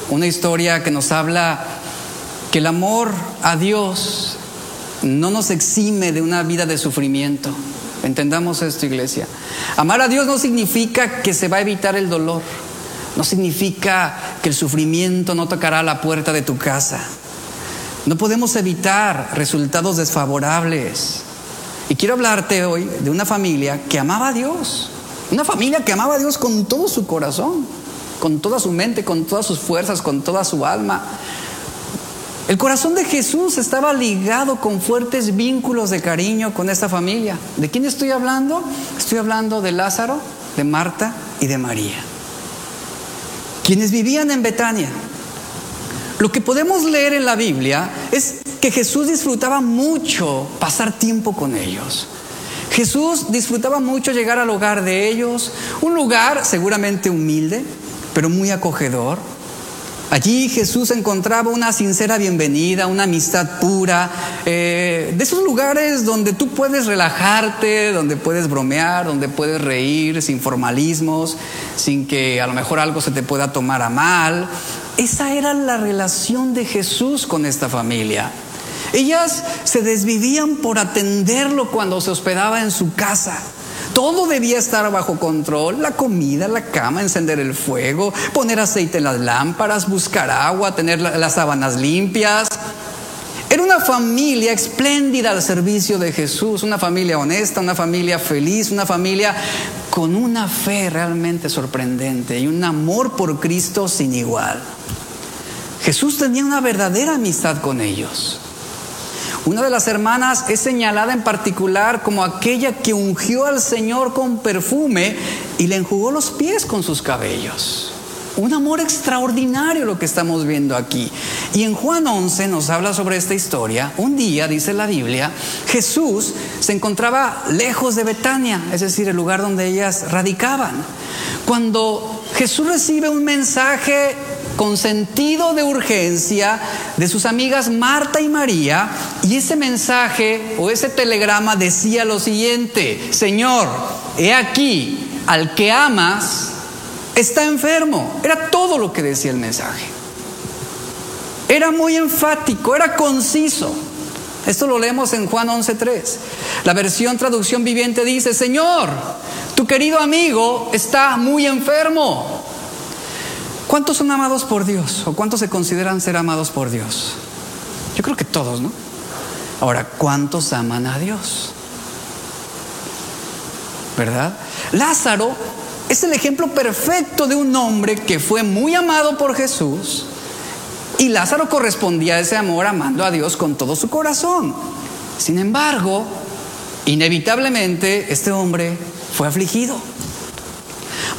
una historia que nos habla que el amor a Dios no nos exime de una vida de sufrimiento. Entendamos esto, iglesia. Amar a Dios no significa que se va a evitar el dolor, no significa que el sufrimiento no tocará la puerta de tu casa. No podemos evitar resultados desfavorables. Y quiero hablarte hoy de una familia que amaba a Dios, una familia que amaba a Dios con todo su corazón, con toda su mente, con todas sus fuerzas, con toda su alma. El corazón de Jesús estaba ligado con fuertes vínculos de cariño con esta familia. ¿De quién estoy hablando? Estoy hablando de Lázaro, de Marta y de María. Quienes vivían en Betania. Lo que podemos leer en la Biblia es que Jesús disfrutaba mucho pasar tiempo con ellos. Jesús disfrutaba mucho llegar al hogar de ellos, un lugar seguramente humilde, pero muy acogedor, Allí Jesús encontraba una sincera bienvenida, una amistad pura, eh, de esos lugares donde tú puedes relajarte, donde puedes bromear, donde puedes reír sin formalismos, sin que a lo mejor algo se te pueda tomar a mal. Esa era la relación de Jesús con esta familia. Ellas se desvivían por atenderlo cuando se hospedaba en su casa. Todo debía estar bajo control, la comida, la cama, encender el fuego, poner aceite en las lámparas, buscar agua, tener las sábanas limpias. Era una familia espléndida al servicio de Jesús, una familia honesta, una familia feliz, una familia con una fe realmente sorprendente y un amor por Cristo sin igual. Jesús tenía una verdadera amistad con ellos. Una de las hermanas es señalada en particular como aquella que ungió al Señor con perfume y le enjugó los pies con sus cabellos. Un amor extraordinario lo que estamos viendo aquí. Y en Juan 11 nos habla sobre esta historia. Un día, dice la Biblia, Jesús se encontraba lejos de Betania, es decir, el lugar donde ellas radicaban. Cuando Jesús recibe un mensaje con sentido de urgencia de sus amigas Marta y María y ese mensaje o ese telegrama decía lo siguiente, Señor, he aquí, al que amas está enfermo. Era todo lo que decía el mensaje. Era muy enfático, era conciso. Esto lo leemos en Juan 11.3. La versión traducción viviente dice, Señor, tu querido amigo está muy enfermo. ¿Cuántos son amados por Dios? ¿O cuántos se consideran ser amados por Dios? Yo creo que todos, ¿no? Ahora, ¿cuántos aman a Dios? ¿Verdad? Lázaro es el ejemplo perfecto de un hombre que fue muy amado por Jesús y Lázaro correspondía a ese amor amando a Dios con todo su corazón. Sin embargo, inevitablemente este hombre fue afligido.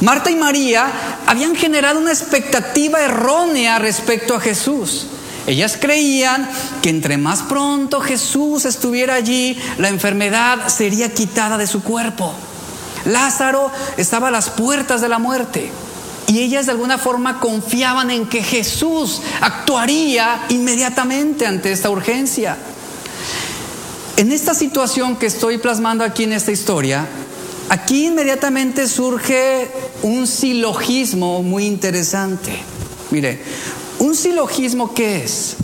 Marta y María habían generado una expectativa errónea respecto a Jesús. Ellas creían que entre más pronto Jesús estuviera allí, la enfermedad sería quitada de su cuerpo. Lázaro estaba a las puertas de la muerte y ellas de alguna forma confiaban en que Jesús actuaría inmediatamente ante esta urgencia. En esta situación que estoy plasmando aquí en esta historia, Aquí inmediatamente surge un silogismo muy interesante. Mire, un silogismo qué es?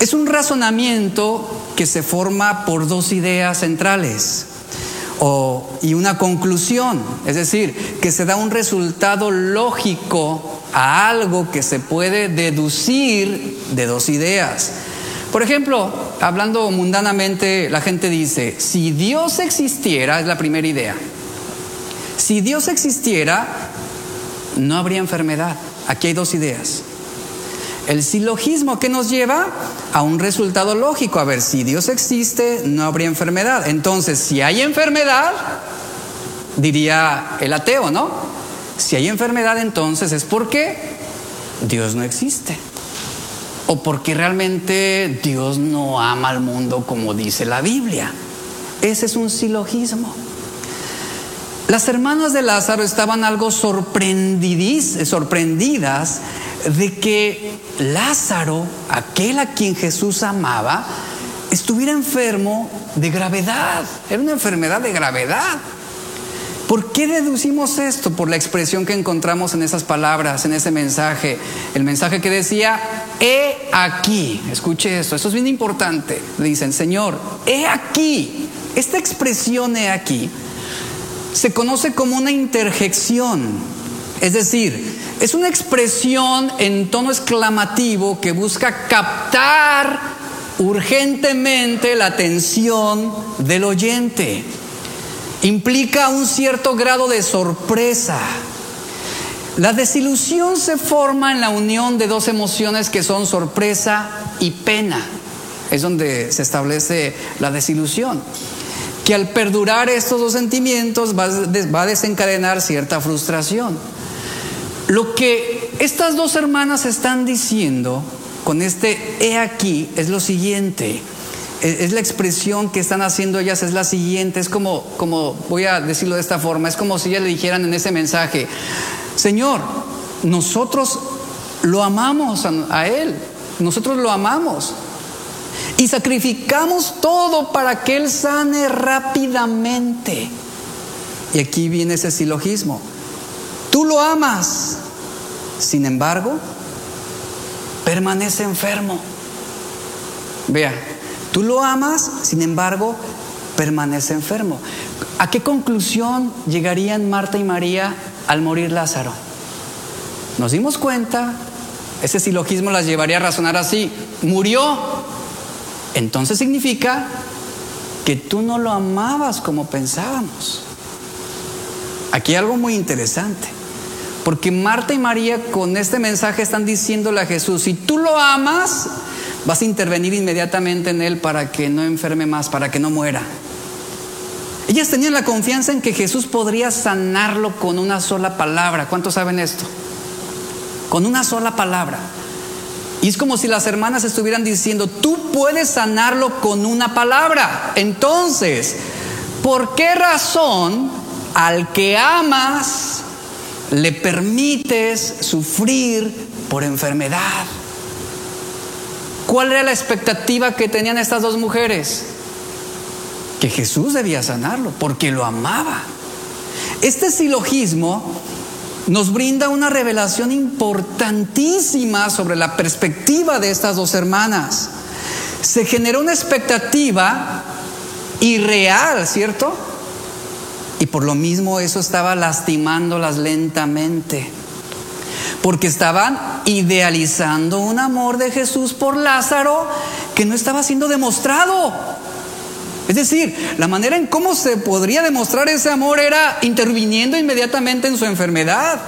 Es un razonamiento que se forma por dos ideas centrales y una conclusión, es decir, que se da un resultado lógico a algo que se puede deducir de dos ideas. Por ejemplo, hablando mundanamente, la gente dice, si Dios existiera, es la primera idea, si Dios existiera, no habría enfermedad. Aquí hay dos ideas. El silogismo que nos lleva a un resultado lógico. A ver, si Dios existe, no habría enfermedad. Entonces, si hay enfermedad, diría el ateo, ¿no? Si hay enfermedad, entonces es porque Dios no existe. O porque realmente Dios no ama al mundo como dice la Biblia. Ese es un silogismo. Las hermanas de Lázaro estaban algo sorprendidas de que Lázaro, aquel a quien Jesús amaba, estuviera enfermo de gravedad. Era una enfermedad de gravedad. ¿Por qué deducimos esto? Por la expresión que encontramos en esas palabras, en ese mensaje. El mensaje que decía, he aquí. Escuche esto, esto es bien importante. dicen, Señor, he aquí. Esta expresión he aquí se conoce como una interjección. Es decir, es una expresión en tono exclamativo que busca captar urgentemente la atención del oyente implica un cierto grado de sorpresa. La desilusión se forma en la unión de dos emociones que son sorpresa y pena. Es donde se establece la desilusión. Que al perdurar estos dos sentimientos va a desencadenar cierta frustración. Lo que estas dos hermanas están diciendo con este he aquí es lo siguiente. Es la expresión que están haciendo ellas, es la siguiente, es como, como, voy a decirlo de esta forma, es como si ellas le dijeran en ese mensaje, Señor, nosotros lo amamos a, Él, nosotros lo amamos y sacrificamos todo para que Él sane rápidamente. Y aquí viene ese silogismo, tú lo amas, sin embargo, permanece enfermo. Vea, Tú lo amas, sin embargo, permanece enfermo. ¿A qué conclusión llegarían Marta y María al morir Lázaro? Nos dimos cuenta, ese silogismo las llevaría a razonar así, murió. Entonces significa que tú no lo amabas como pensábamos. Aquí hay algo muy interesante, porque Marta y María con este mensaje están diciéndole a Jesús, si tú lo amas, vas a intervenir inmediatamente en él para que no enferme más, para que no muera. Ellas tenían la confianza en que Jesús podría sanarlo con una sola palabra. ¿Cuántos saben esto? Con una sola palabra. Y es como si las hermanas estuvieran diciendo, tú puedes sanarlo con una palabra. Entonces, ¿por qué razón al que amas le permites sufrir por enfermedad? ¿Cuál era la expectativa que tenían estas dos mujeres? Que Jesús debía sanarlo, porque lo amaba. Este silogismo nos brinda una revelación importantísima sobre la perspectiva de estas dos hermanas. Se generó una expectativa irreal, ¿cierto? Y por lo mismo eso estaba lastimándolas lentamente porque estaban idealizando un amor de Jesús por Lázaro que no estaba siendo demostrado. Es decir, la manera en cómo se podría demostrar ese amor era interviniendo inmediatamente en su enfermedad.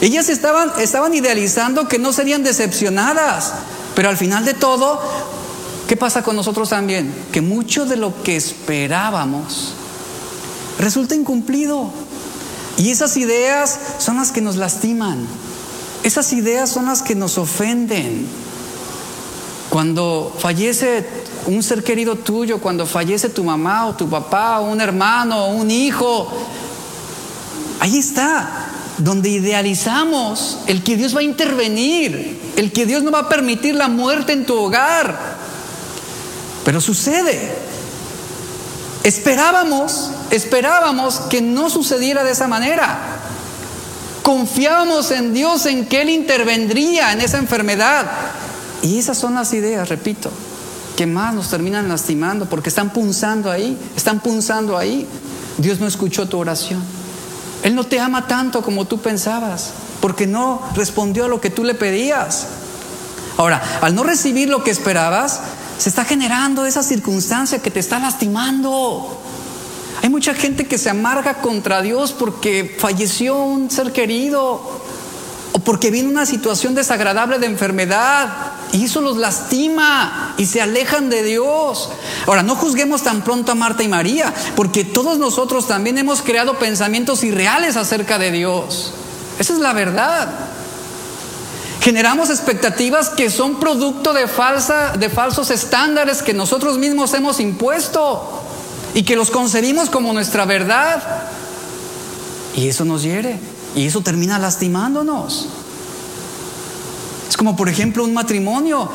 Ellas estaban, estaban idealizando que no serían decepcionadas, pero al final de todo, ¿qué pasa con nosotros también? Que mucho de lo que esperábamos resulta incumplido. Y esas ideas son las que nos lastiman. Esas ideas son las que nos ofenden. Cuando fallece un ser querido tuyo, cuando fallece tu mamá o tu papá o un hermano o un hijo, ahí está, donde idealizamos el que Dios va a intervenir, el que Dios no va a permitir la muerte en tu hogar. Pero sucede. Esperábamos, esperábamos que no sucediera de esa manera. Confiábamos en Dios, en que Él intervendría en esa enfermedad. Y esas son las ideas, repito, que más nos terminan lastimando porque están punzando ahí, están punzando ahí. Dios no escuchó tu oración. Él no te ama tanto como tú pensabas, porque no respondió a lo que tú le pedías. Ahora, al no recibir lo que esperabas, se está generando esa circunstancia que te está lastimando. Hay mucha gente que se amarga contra Dios porque falleció un ser querido o porque viene una situación desagradable de enfermedad y eso los lastima y se alejan de Dios. Ahora, no juzguemos tan pronto a Marta y María, porque todos nosotros también hemos creado pensamientos irreales acerca de Dios. Esa es la verdad. Generamos expectativas que son producto de, falsa, de falsos estándares que nosotros mismos hemos impuesto y que los concebimos como nuestra verdad. Y eso nos hiere. Y eso termina lastimándonos. Es como por ejemplo un matrimonio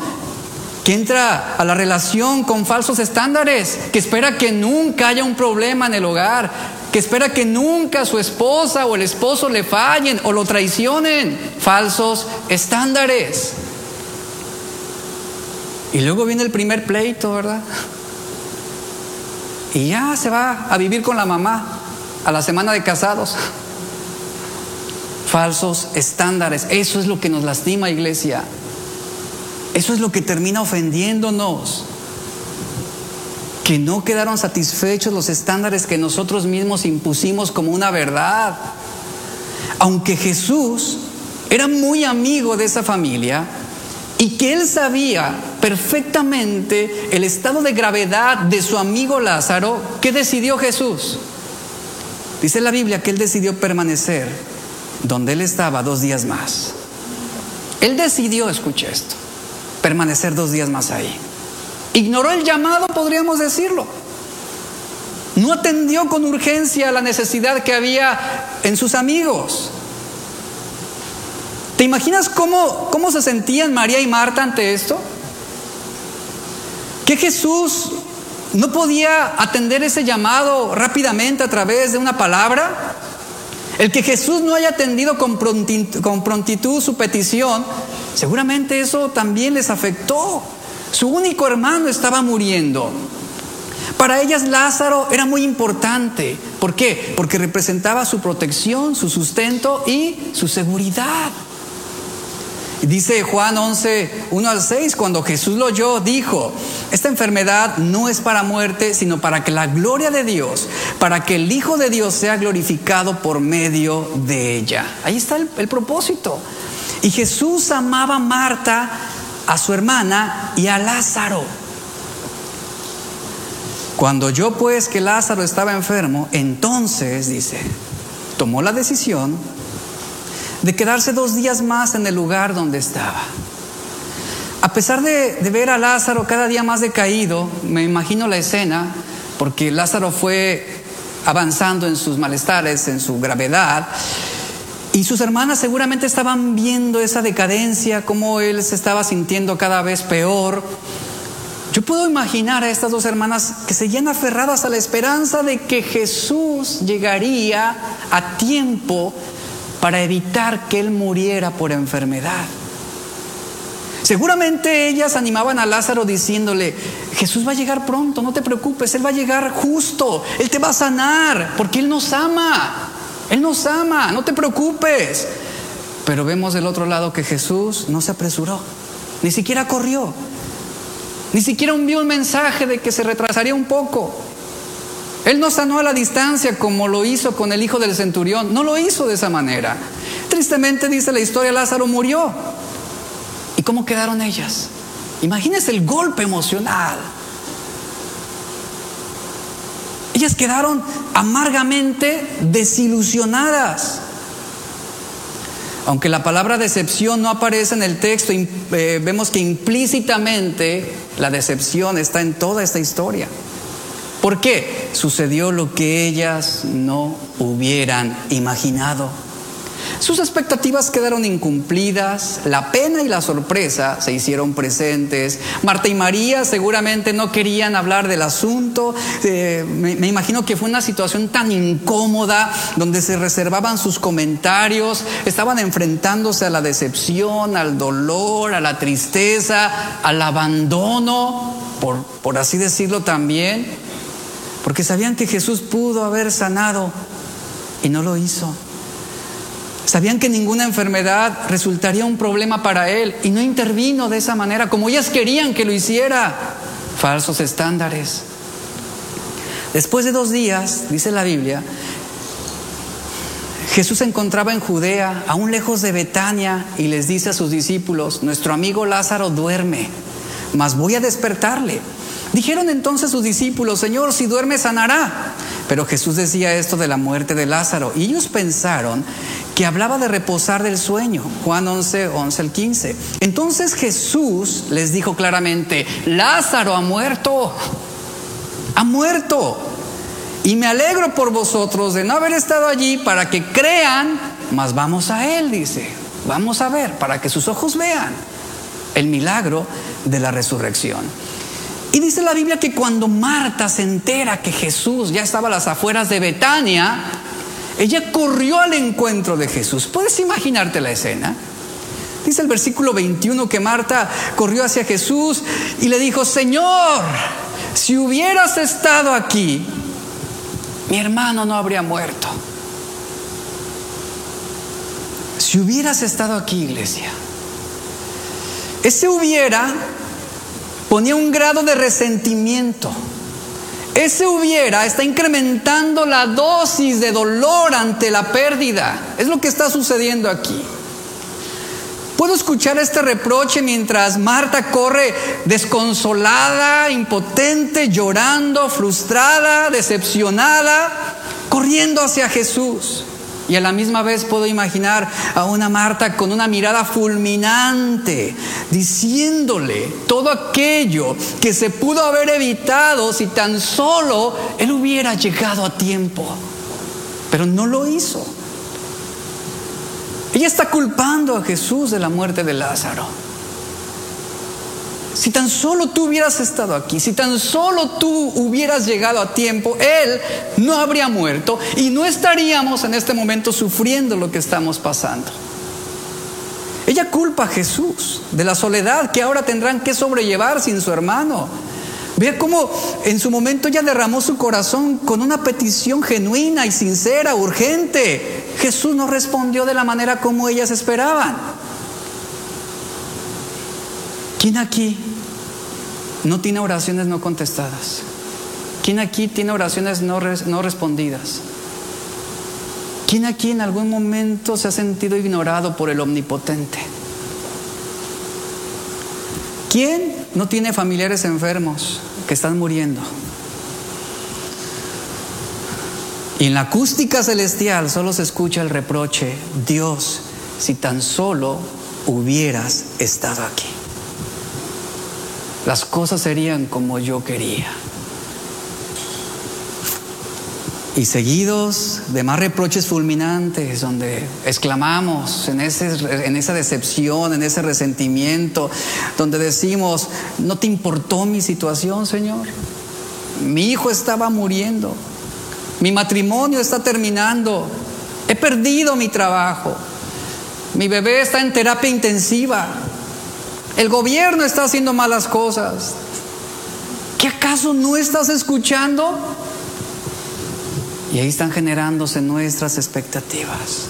que entra a la relación con falsos estándares, que espera que nunca haya un problema en el hogar, que espera que nunca su esposa o el esposo le fallen o lo traicionen. Falsos estándares. Y luego viene el primer pleito, ¿verdad? Y ya se va a vivir con la mamá a la semana de casados. Falsos estándares. Eso es lo que nos lastima, iglesia. Eso es lo que termina ofendiéndonos. Que no quedaron satisfechos los estándares que nosotros mismos impusimos como una verdad. Aunque Jesús era muy amigo de esa familia y que él sabía perfectamente el estado de gravedad de su amigo Lázaro, ¿qué decidió Jesús? Dice la Biblia que él decidió permanecer donde él estaba dos días más. Él decidió, escuche esto, permanecer dos días más ahí. Ignoró el llamado, podríamos decirlo. No atendió con urgencia la necesidad que había en sus amigos. ¿Te imaginas cómo, cómo se sentían María y Marta ante esto? Que Jesús no podía atender ese llamado rápidamente a través de una palabra. El que Jesús no haya atendido con prontitud, su petición, seguramente eso también les afectó. Su único hermano estaba muriendo. Para ellas Lázaro era muy importante. ¿Por qué? Porque representaba su protección, su sustento y su seguridad. Dice Juan 11, 1 al 6, cuando Jesús lo oyó, dijo, esta enfermedad no es para muerte, sino para que la gloria de Dios, para que el Hijo de Dios sea glorificado por medio de ella. Ahí está el, propósito. Y Jesús amaba a Marta, a su hermana y a Lázaro. Cuando yo pues que Lázaro estaba enfermo, entonces, dice, tomó la decisión de quedarse dos días más en el lugar donde estaba. A pesar de, ver a Lázaro cada día más decaído, me imagino la escena, porque Lázaro fue avanzando en sus malestares, en su gravedad, y sus hermanas seguramente estaban viendo esa decadencia, cómo él se estaba sintiendo cada vez peor. Yo puedo imaginar a estas dos hermanas que seguían aferradas a la esperanza de que Jesús llegaría a tiempo para evitar que él muriera por enfermedad. Seguramente ellas animaban a Lázaro diciéndole, Jesús va a llegar pronto, no te preocupes, Él va a llegar justo, Él te va a sanar, porque Él nos ama, Él nos ama, no te preocupes. Pero vemos del otro lado que Jesús no se apresuró, ni siquiera corrió, ni siquiera envió un mensaje de que se retrasaría un poco. Él no sanó a la distancia como lo hizo con el hijo del centurión. No lo hizo de esa manera. Tristemente dice la historia, Lázaro murió. ¿Y cómo quedaron ellas? Imagínense el golpe emocional. Ellas quedaron amargamente desilusionadas. Aunque la palabra decepción no aparece en el texto, eh, vemos que implícitamente la decepción está en toda esta historia. ¿Por qué? Sucedió lo que ellas no hubieran imaginado. Sus expectativas quedaron incumplidas, la pena y la sorpresa se hicieron presentes. Marta y María seguramente no querían hablar del asunto. Eh, me, me, imagino que fue una situación tan incómoda donde se reservaban sus comentarios, estaban enfrentándose a la decepción, al dolor, a la tristeza, al abandono, por, por así decirlo también porque sabían que Jesús pudo haber sanado y no lo hizo. Sabían que ninguna enfermedad resultaría un problema para él y no intervino de esa manera como ellas querían que lo hiciera. Falsos estándares. Después de dos días, dice la Biblia, Jesús se encontraba en Judea, aún lejos de Betania, y les dice a sus discípulos, nuestro amigo Lázaro duerme, mas voy a despertarle. Dijeron entonces sus discípulos, Señor, si duerme sanará. Pero Jesús decía esto de la muerte de Lázaro y ellos pensaron que hablaba de reposar del sueño. Juan 11, 11 al 15. Entonces Jesús les dijo claramente, Lázaro ha muerto, ha muerto. y me alegro por vosotros de no haber estado allí para que crean, mas vamos a Él, dice, vamos a ver, para que sus ojos vean el milagro de la resurrección. Y dice la Biblia que cuando Marta se entera que Jesús ya estaba a las afueras de Betania, ella corrió al encuentro de Jesús. ¿Puedes imaginarte la escena? Dice el versículo 21 que Marta corrió hacia Jesús y le dijo, Señor, si hubieras estado aquí, mi hermano no habría muerto. Si hubieras estado aquí, iglesia, ese hubiera ponía un grado de resentimiento. Ese hubiera está incrementando la dosis de dolor ante la pérdida. Es lo que está sucediendo aquí. Puedo escuchar este reproche mientras Marta corre desconsolada, impotente, llorando, frustrada, decepcionada, corriendo hacia Jesús. Y a la misma vez puedo imaginar a una Marta con una mirada fulminante, diciéndole todo aquello que se pudo haber evitado si tan solo él hubiera llegado a tiempo. Pero no lo hizo. Ella está culpando a Jesús de la muerte de Lázaro. Si tan solo tú hubieras estado aquí, si tan solo tú hubieras llegado a tiempo, Él no habría muerto y no estaríamos en este momento sufriendo lo que estamos pasando. Ella culpa a Jesús de la soledad que ahora tendrán que sobrellevar sin su hermano. Vea cómo en su momento ella derramó su corazón con una petición genuina y sincera, urgente. Jesús no respondió de la manera como ellas esperaban. ¿Quién aquí no tiene oraciones no contestadas? ¿Quién aquí tiene oraciones no, no respondidas? ¿Quién aquí en algún momento se ha sentido ignorado por el omnipotente? ¿Quién no tiene familiares enfermos que están muriendo? Y en la acústica celestial solo se escucha el reproche, Dios, si tan solo hubieras estado aquí las cosas serían como yo quería. Y seguidos de más reproches fulminantes, donde exclamamos en, ese, en esa decepción, en ese resentimiento, donde decimos, no te importó mi situación, Señor. Mi hijo estaba muriendo, mi matrimonio está terminando, he perdido mi trabajo, mi bebé está en terapia intensiva, el gobierno está haciendo malas cosas. ¿Qué acaso no estás escuchando? Y ahí están generándose nuestras expectativas.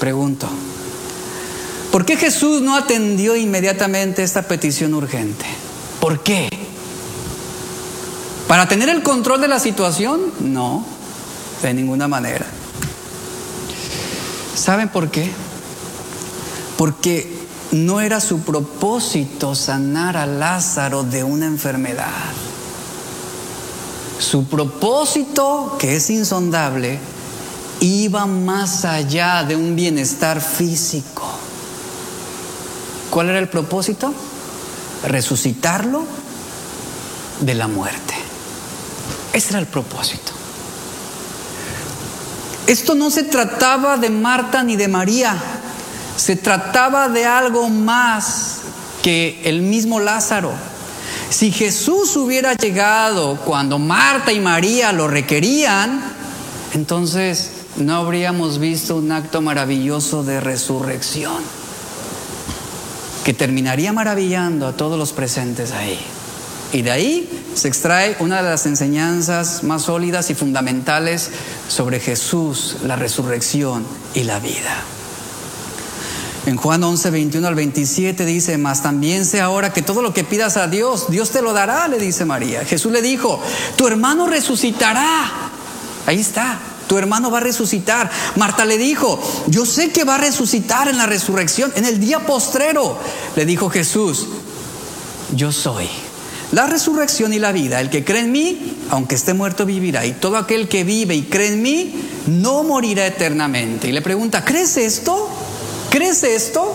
Pregunto, ¿por qué Jesús no atendió inmediatamente esta petición urgente? ¿Por qué? ¿Para tener el control de la situación? No, de ninguna manera. ¿Saben por qué? Porque no era su propósito sanar a Lázaro de una enfermedad. Su propósito, que es insondable, iba más allá de un bienestar físico. ¿Cuál era el propósito? Resucitarlo de la muerte. Ese era el propósito. Esto no se trataba de Marta ni de María. Se trataba de algo más que el mismo Lázaro. Si Jesús hubiera llegado cuando Marta y María lo requerían, entonces no habríamos visto un acto maravilloso de resurrección que terminaría maravillando a todos los presentes ahí. Y de ahí se extrae una de las enseñanzas más sólidas y fundamentales sobre Jesús, la resurrección y la vida. En Juan 11, 21 al 27 dice, mas también sé ahora que todo lo que pidas a Dios, Dios te lo dará, le dice María. Jesús le dijo, tu hermano resucitará. Ahí está, tu hermano va a resucitar. Marta le dijo, yo sé que va a resucitar en la resurrección, en el día postrero. Le dijo Jesús, yo soy la resurrección y la vida. El que cree en mí, aunque esté muerto, vivirá. Y todo aquel que vive y cree en mí, no morirá eternamente. Y le pregunta, ¿crees esto? ¿Crees esto?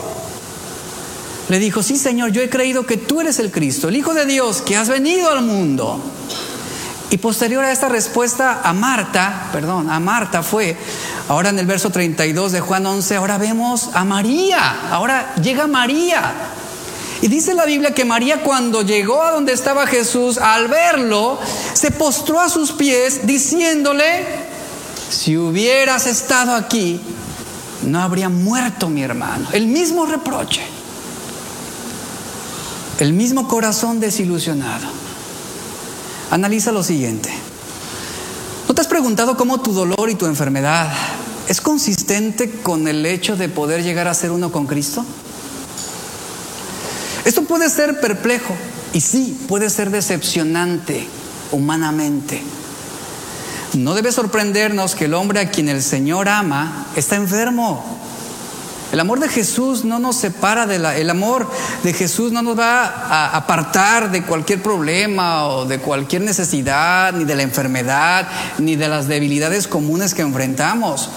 Le dijo, sí Señor, yo he creído que tú eres el Cristo, el Hijo de Dios, que has venido al mundo. Y posterior a esta respuesta a Marta, perdón, a Marta fue, ahora en el verso 32 de Juan 11, ahora vemos a María, ahora llega María. Y dice la Biblia que María cuando llegó a donde estaba Jesús, al verlo, se postró a sus pies diciéndole, si hubieras estado aquí, no habría muerto mi hermano. El mismo reproche, el mismo corazón desilusionado. Analiza lo siguiente. ¿No te has preguntado cómo tu dolor y tu enfermedad es consistente con el hecho de poder llegar a ser uno con Cristo? Esto puede ser perplejo y sí, puede ser decepcionante humanamente. No debe sorprendernos que el hombre a quien el Señor ama está enfermo el amor de Jesús no nos separa de la, el amor de Jesús no nos va a apartar de cualquier problema o de cualquier necesidad, ni de la enfermedad, ni de las debilidades comunes que enfrentamos.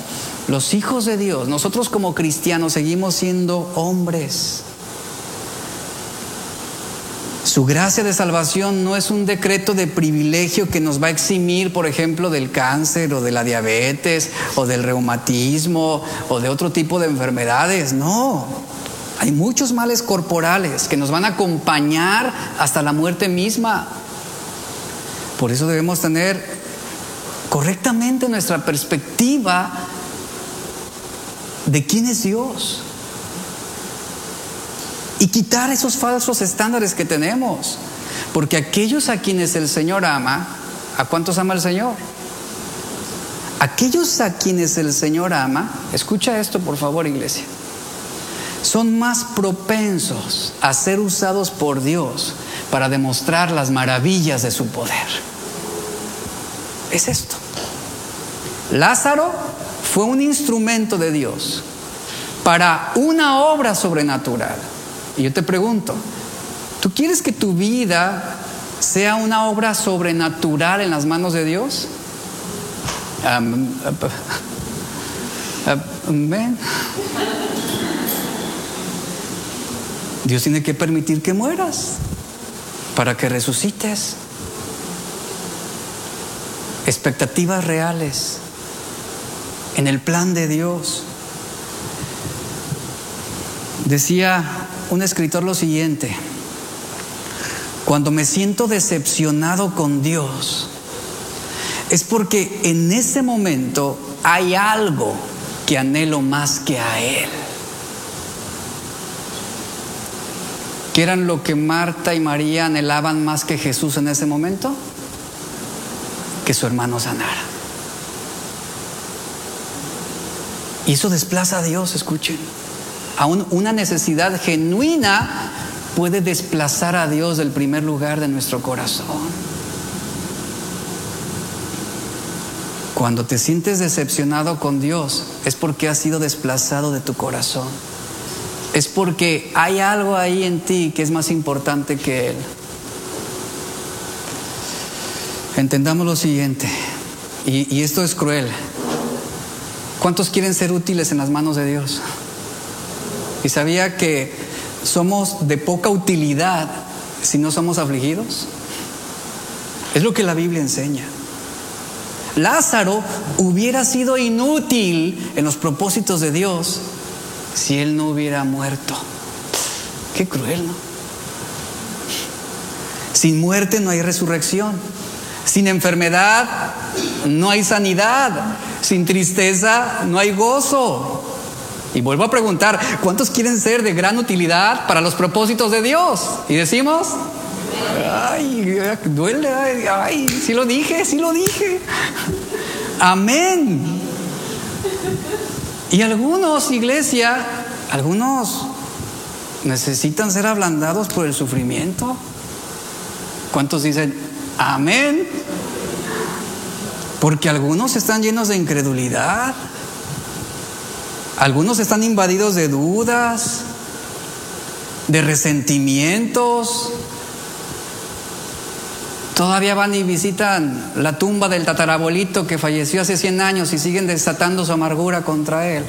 Los hijos de Dios, nosotros como cristianos seguimos siendo hombres su gracia de salvación no es un decreto de privilegio que nos va a eximir, por ejemplo, del cáncer o de la diabetes o del reumatismo o de otro tipo de enfermedades. No, hay muchos males corporales que nos van a acompañar hasta la muerte misma. Por eso debemos tener correctamente nuestra perspectiva de quién es Dios y quitar esos falsos estándares que tenemos. Porque aquellos a quienes el Señor ama, ¿a cuántos ama el Señor? Aquellos a quienes el Señor ama, escucha esto por favor iglesia, son más propensos a ser usados por Dios para demostrar las maravillas de su poder. Es esto. Lázaro fue un instrumento de Dios para una obra sobrenatural. Y yo te pregunto, ¿tú quieres que tu vida sea una obra sobrenatural en las manos de Dios? Amén. Dios tiene que permitir que mueras para que resucites. Expectativas reales en el plan de Dios. Decía un escritor lo siguiente, cuando me siento decepcionado con Dios, es porque en ese momento hay algo que anhelo más que a Él. ¿Qué eran lo que Marta y María anhelaban más que Jesús en ese momento? Que su hermano sanara. Y eso desplaza a Dios, escuchen una necesidad genuina puede desplazar a Dios del primer lugar de nuestro corazón. Cuando te sientes decepcionado con Dios es porque has sido desplazado de tu corazón. Es porque hay algo ahí en ti que es más importante que Él. Entendamos lo siguiente, y, y esto es cruel. ¿Cuántos quieren ser útiles en las manos de Dios? Y sabía que somos de poca utilidad si no somos afligidos. Es lo que la Biblia enseña. Lázaro hubiera sido inútil en los propósitos de Dios si él no hubiera muerto. Qué cruel, ¿no? Sin muerte no hay resurrección. Sin enfermedad no hay sanidad. Sin tristeza no hay gozo. Y vuelvo a preguntar, ¿cuántos quieren ser de gran utilidad para los propósitos de Dios? Y decimos, ay, duele, ay, sí lo dije, sí lo dije. Amén. Y algunos, iglesia, algunos necesitan ser ablandados por el sufrimiento. ¿Cuántos dicen, amén? Porque algunos están llenos de incredulidad. Algunos están invadidos de dudas, de resentimientos. Todavía van y visitan la tumba del tatarabolito que falleció hace 100 años y siguen desatando su amargura contra él.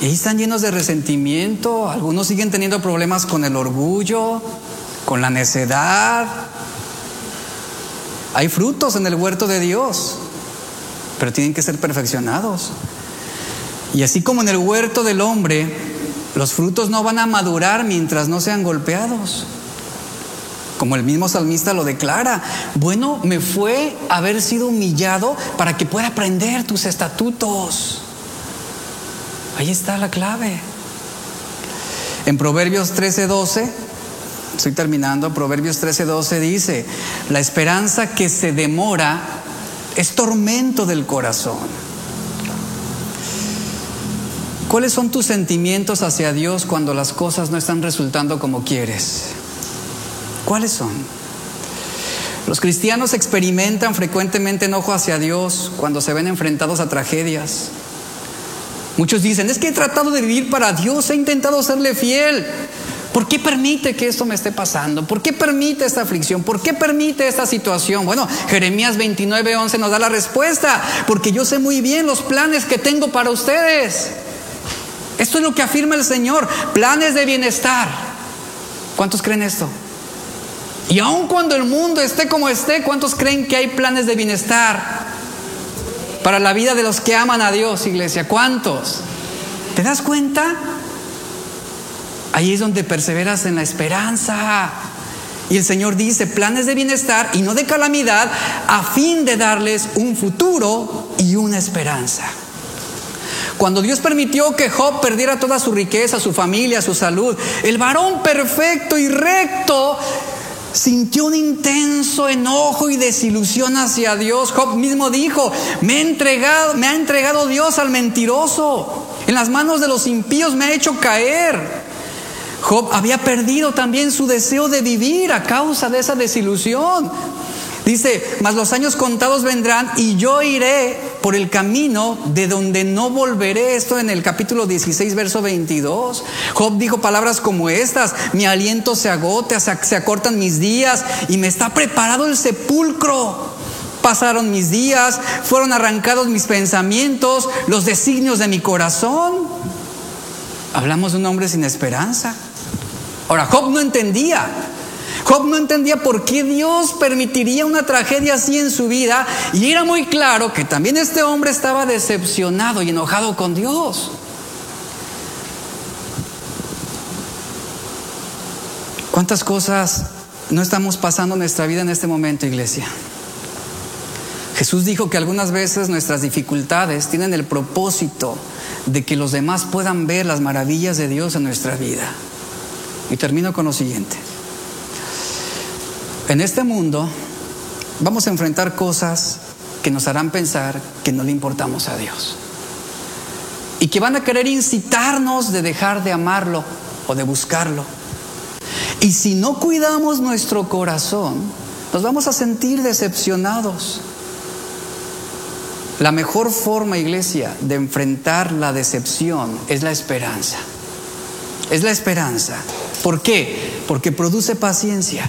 Y están llenos de resentimiento. Algunos siguen teniendo problemas con el orgullo, con la necedad. Hay frutos en el huerto de Dios, pero tienen que ser perfeccionados. Y así como en el huerto del hombre, los frutos no van a madurar mientras no sean golpeados. Como el mismo salmista lo declara, bueno, me fue haber sido humillado para que pueda aprender tus estatutos. Ahí está la clave. En Proverbios 13:12, estoy terminando, Proverbios 13:12 dice, la esperanza que se demora es tormento del corazón. ¿Cuáles son tus sentimientos hacia Dios cuando las cosas no están resultando como quieres? ¿Cuáles son? Los cristianos experimentan frecuentemente enojo hacia Dios cuando se ven enfrentados a tragedias. Muchos dicen, es que he tratado de vivir para Dios, he intentado serle fiel. ¿Por qué permite que esto me esté pasando? ¿Por qué permite esta aflicción? ¿Por qué permite esta situación? Bueno, Jeremías 29, 11 nos da la respuesta, porque yo sé muy bien los planes que tengo para ustedes. Esto es lo que afirma el Señor, planes de bienestar. ¿Cuántos creen esto? Y aun cuando el mundo esté como esté, ¿cuántos creen que hay planes de bienestar para la vida de los que aman a Dios, iglesia? ¿Cuántos? ¿Te das cuenta? Ahí es donde perseveras en la esperanza. Y el Señor dice, planes de bienestar y no de calamidad, a fin de darles un futuro y una esperanza. Cuando Dios permitió que Job perdiera toda su riqueza, su familia, su salud, el varón perfecto y recto sintió un intenso enojo y desilusión hacia Dios. Job mismo dijo, me, ha entregado, Dios al mentiroso. En las manos de los impíos me ha hecho caer. Job había perdido también su deseo de vivir a causa de esa desilusión. Dice, mas los años contados vendrán y yo iré por el camino de donde no volveré. Esto en el capítulo 16, verso 22. Job dijo palabras como estas, mi aliento se agota, se acortan mis días y me está preparado el sepulcro. Pasaron mis días, fueron arrancados mis pensamientos, los designios de mi corazón. Hablamos de un hombre sin esperanza. Ahora, Job no entendía. Job no entendía por qué Dios permitiría una tragedia así en su vida y era muy claro que también este hombre estaba decepcionado y enojado con Dios. ¿Cuántas cosas no estamos pasando en nuestra vida en este momento, iglesia? Jesús dijo que algunas veces nuestras dificultades tienen el propósito de que los demás puedan ver las maravillas de Dios en nuestra vida. Y termino con lo siguiente. En este mundo vamos a enfrentar cosas que nos harán pensar que no le importamos a Dios. Y que van a querer incitarnos de dejar de amarlo o de buscarlo. Y si no cuidamos nuestro corazón, nos vamos a sentir decepcionados. La mejor forma, iglesia, de enfrentar la decepción es la esperanza. Es la esperanza. ¿Por qué? Porque produce paciencia.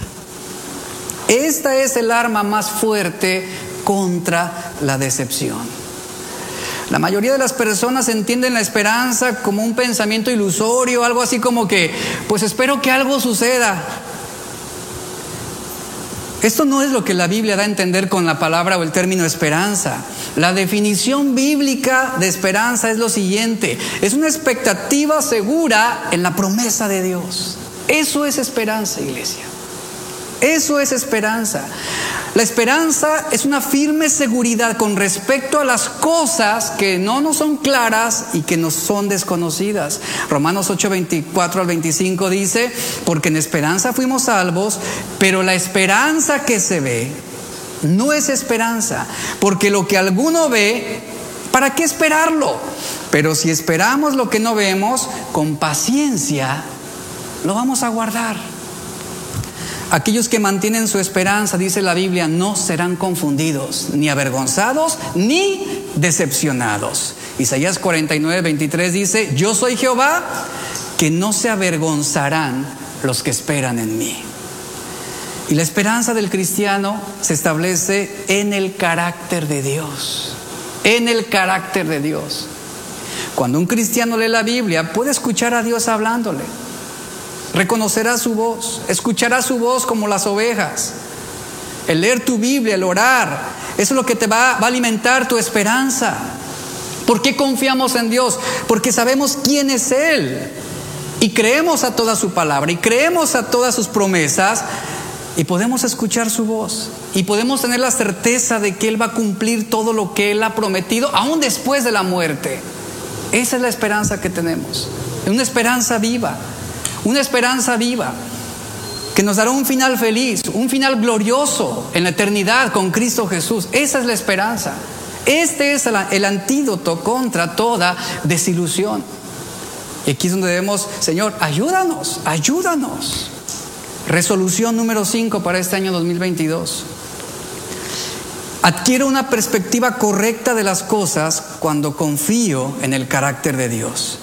Esta es el arma más fuerte contra la decepción. La mayoría de las personas entienden la esperanza como un pensamiento ilusorio, algo así como que, pues espero que algo suceda. Esto no es lo que la Biblia da a entender con la palabra o el término esperanza. La definición bíblica de esperanza es lo siguiente, es una expectativa segura en la promesa de Dios. Eso es esperanza, iglesia. Eso es esperanza. La esperanza es una firme seguridad con respecto a las cosas que no nos son claras y que nos son desconocidas. Romanos 8, 24 al 25 dice, porque en esperanza fuimos salvos, pero la esperanza que se ve no es esperanza, porque lo que alguno ve, ¿para qué esperarlo? Pero si esperamos lo que no vemos, con paciencia lo vamos a guardar. Aquellos que mantienen su esperanza, dice la Biblia, no serán confundidos, ni avergonzados, ni decepcionados. Isaías 49, 23 dice, yo soy Jehová, que no se avergonzarán los que esperan en mí. Y la esperanza del cristiano se establece en el carácter de Dios, en el carácter de Dios. Cuando un cristiano lee la Biblia, puede escuchar a Dios hablándole reconocerá su voz, escuchará su voz como las ovejas. el leer tu Biblia, el orar. Eso es lo que te va, a alimentar tu esperanza. ¿Por qué confiamos en Dios? Porque sabemos quién es Él. Y creemos a toda su palabra y creemos a todas sus promesas y podemos escuchar su voz y podemos tener la certeza de que Él va a cumplir todo lo que Él ha prometido, aún después de la muerte. Esa es la esperanza que tenemos. Una esperanza viva, una esperanza viva que nos dará un final feliz, un final glorioso en la eternidad con Cristo Jesús. Esa es la esperanza. Este es el antídoto contra toda desilusión. Y aquí es donde debemos, Señor, ayúdanos, ayúdanos. Resolución número 5 para este año 2022. Adquiero una perspectiva correcta de las cosas cuando confío en el carácter de Dios.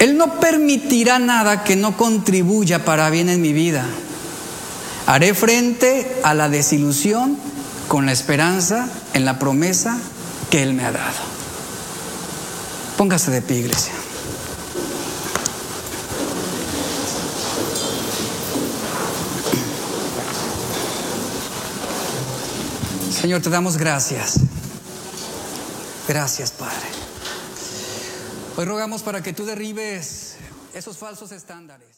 Él no permitirá nada que no contribuya para bien en mi vida. Haré frente a la desilusión con la esperanza en la promesa que Él me ha dado. Póngase de pie, iglesia. Señor, te damos gracias. Gracias, Padre. Hoy rogamos para que tú derribes esos falsos estándares.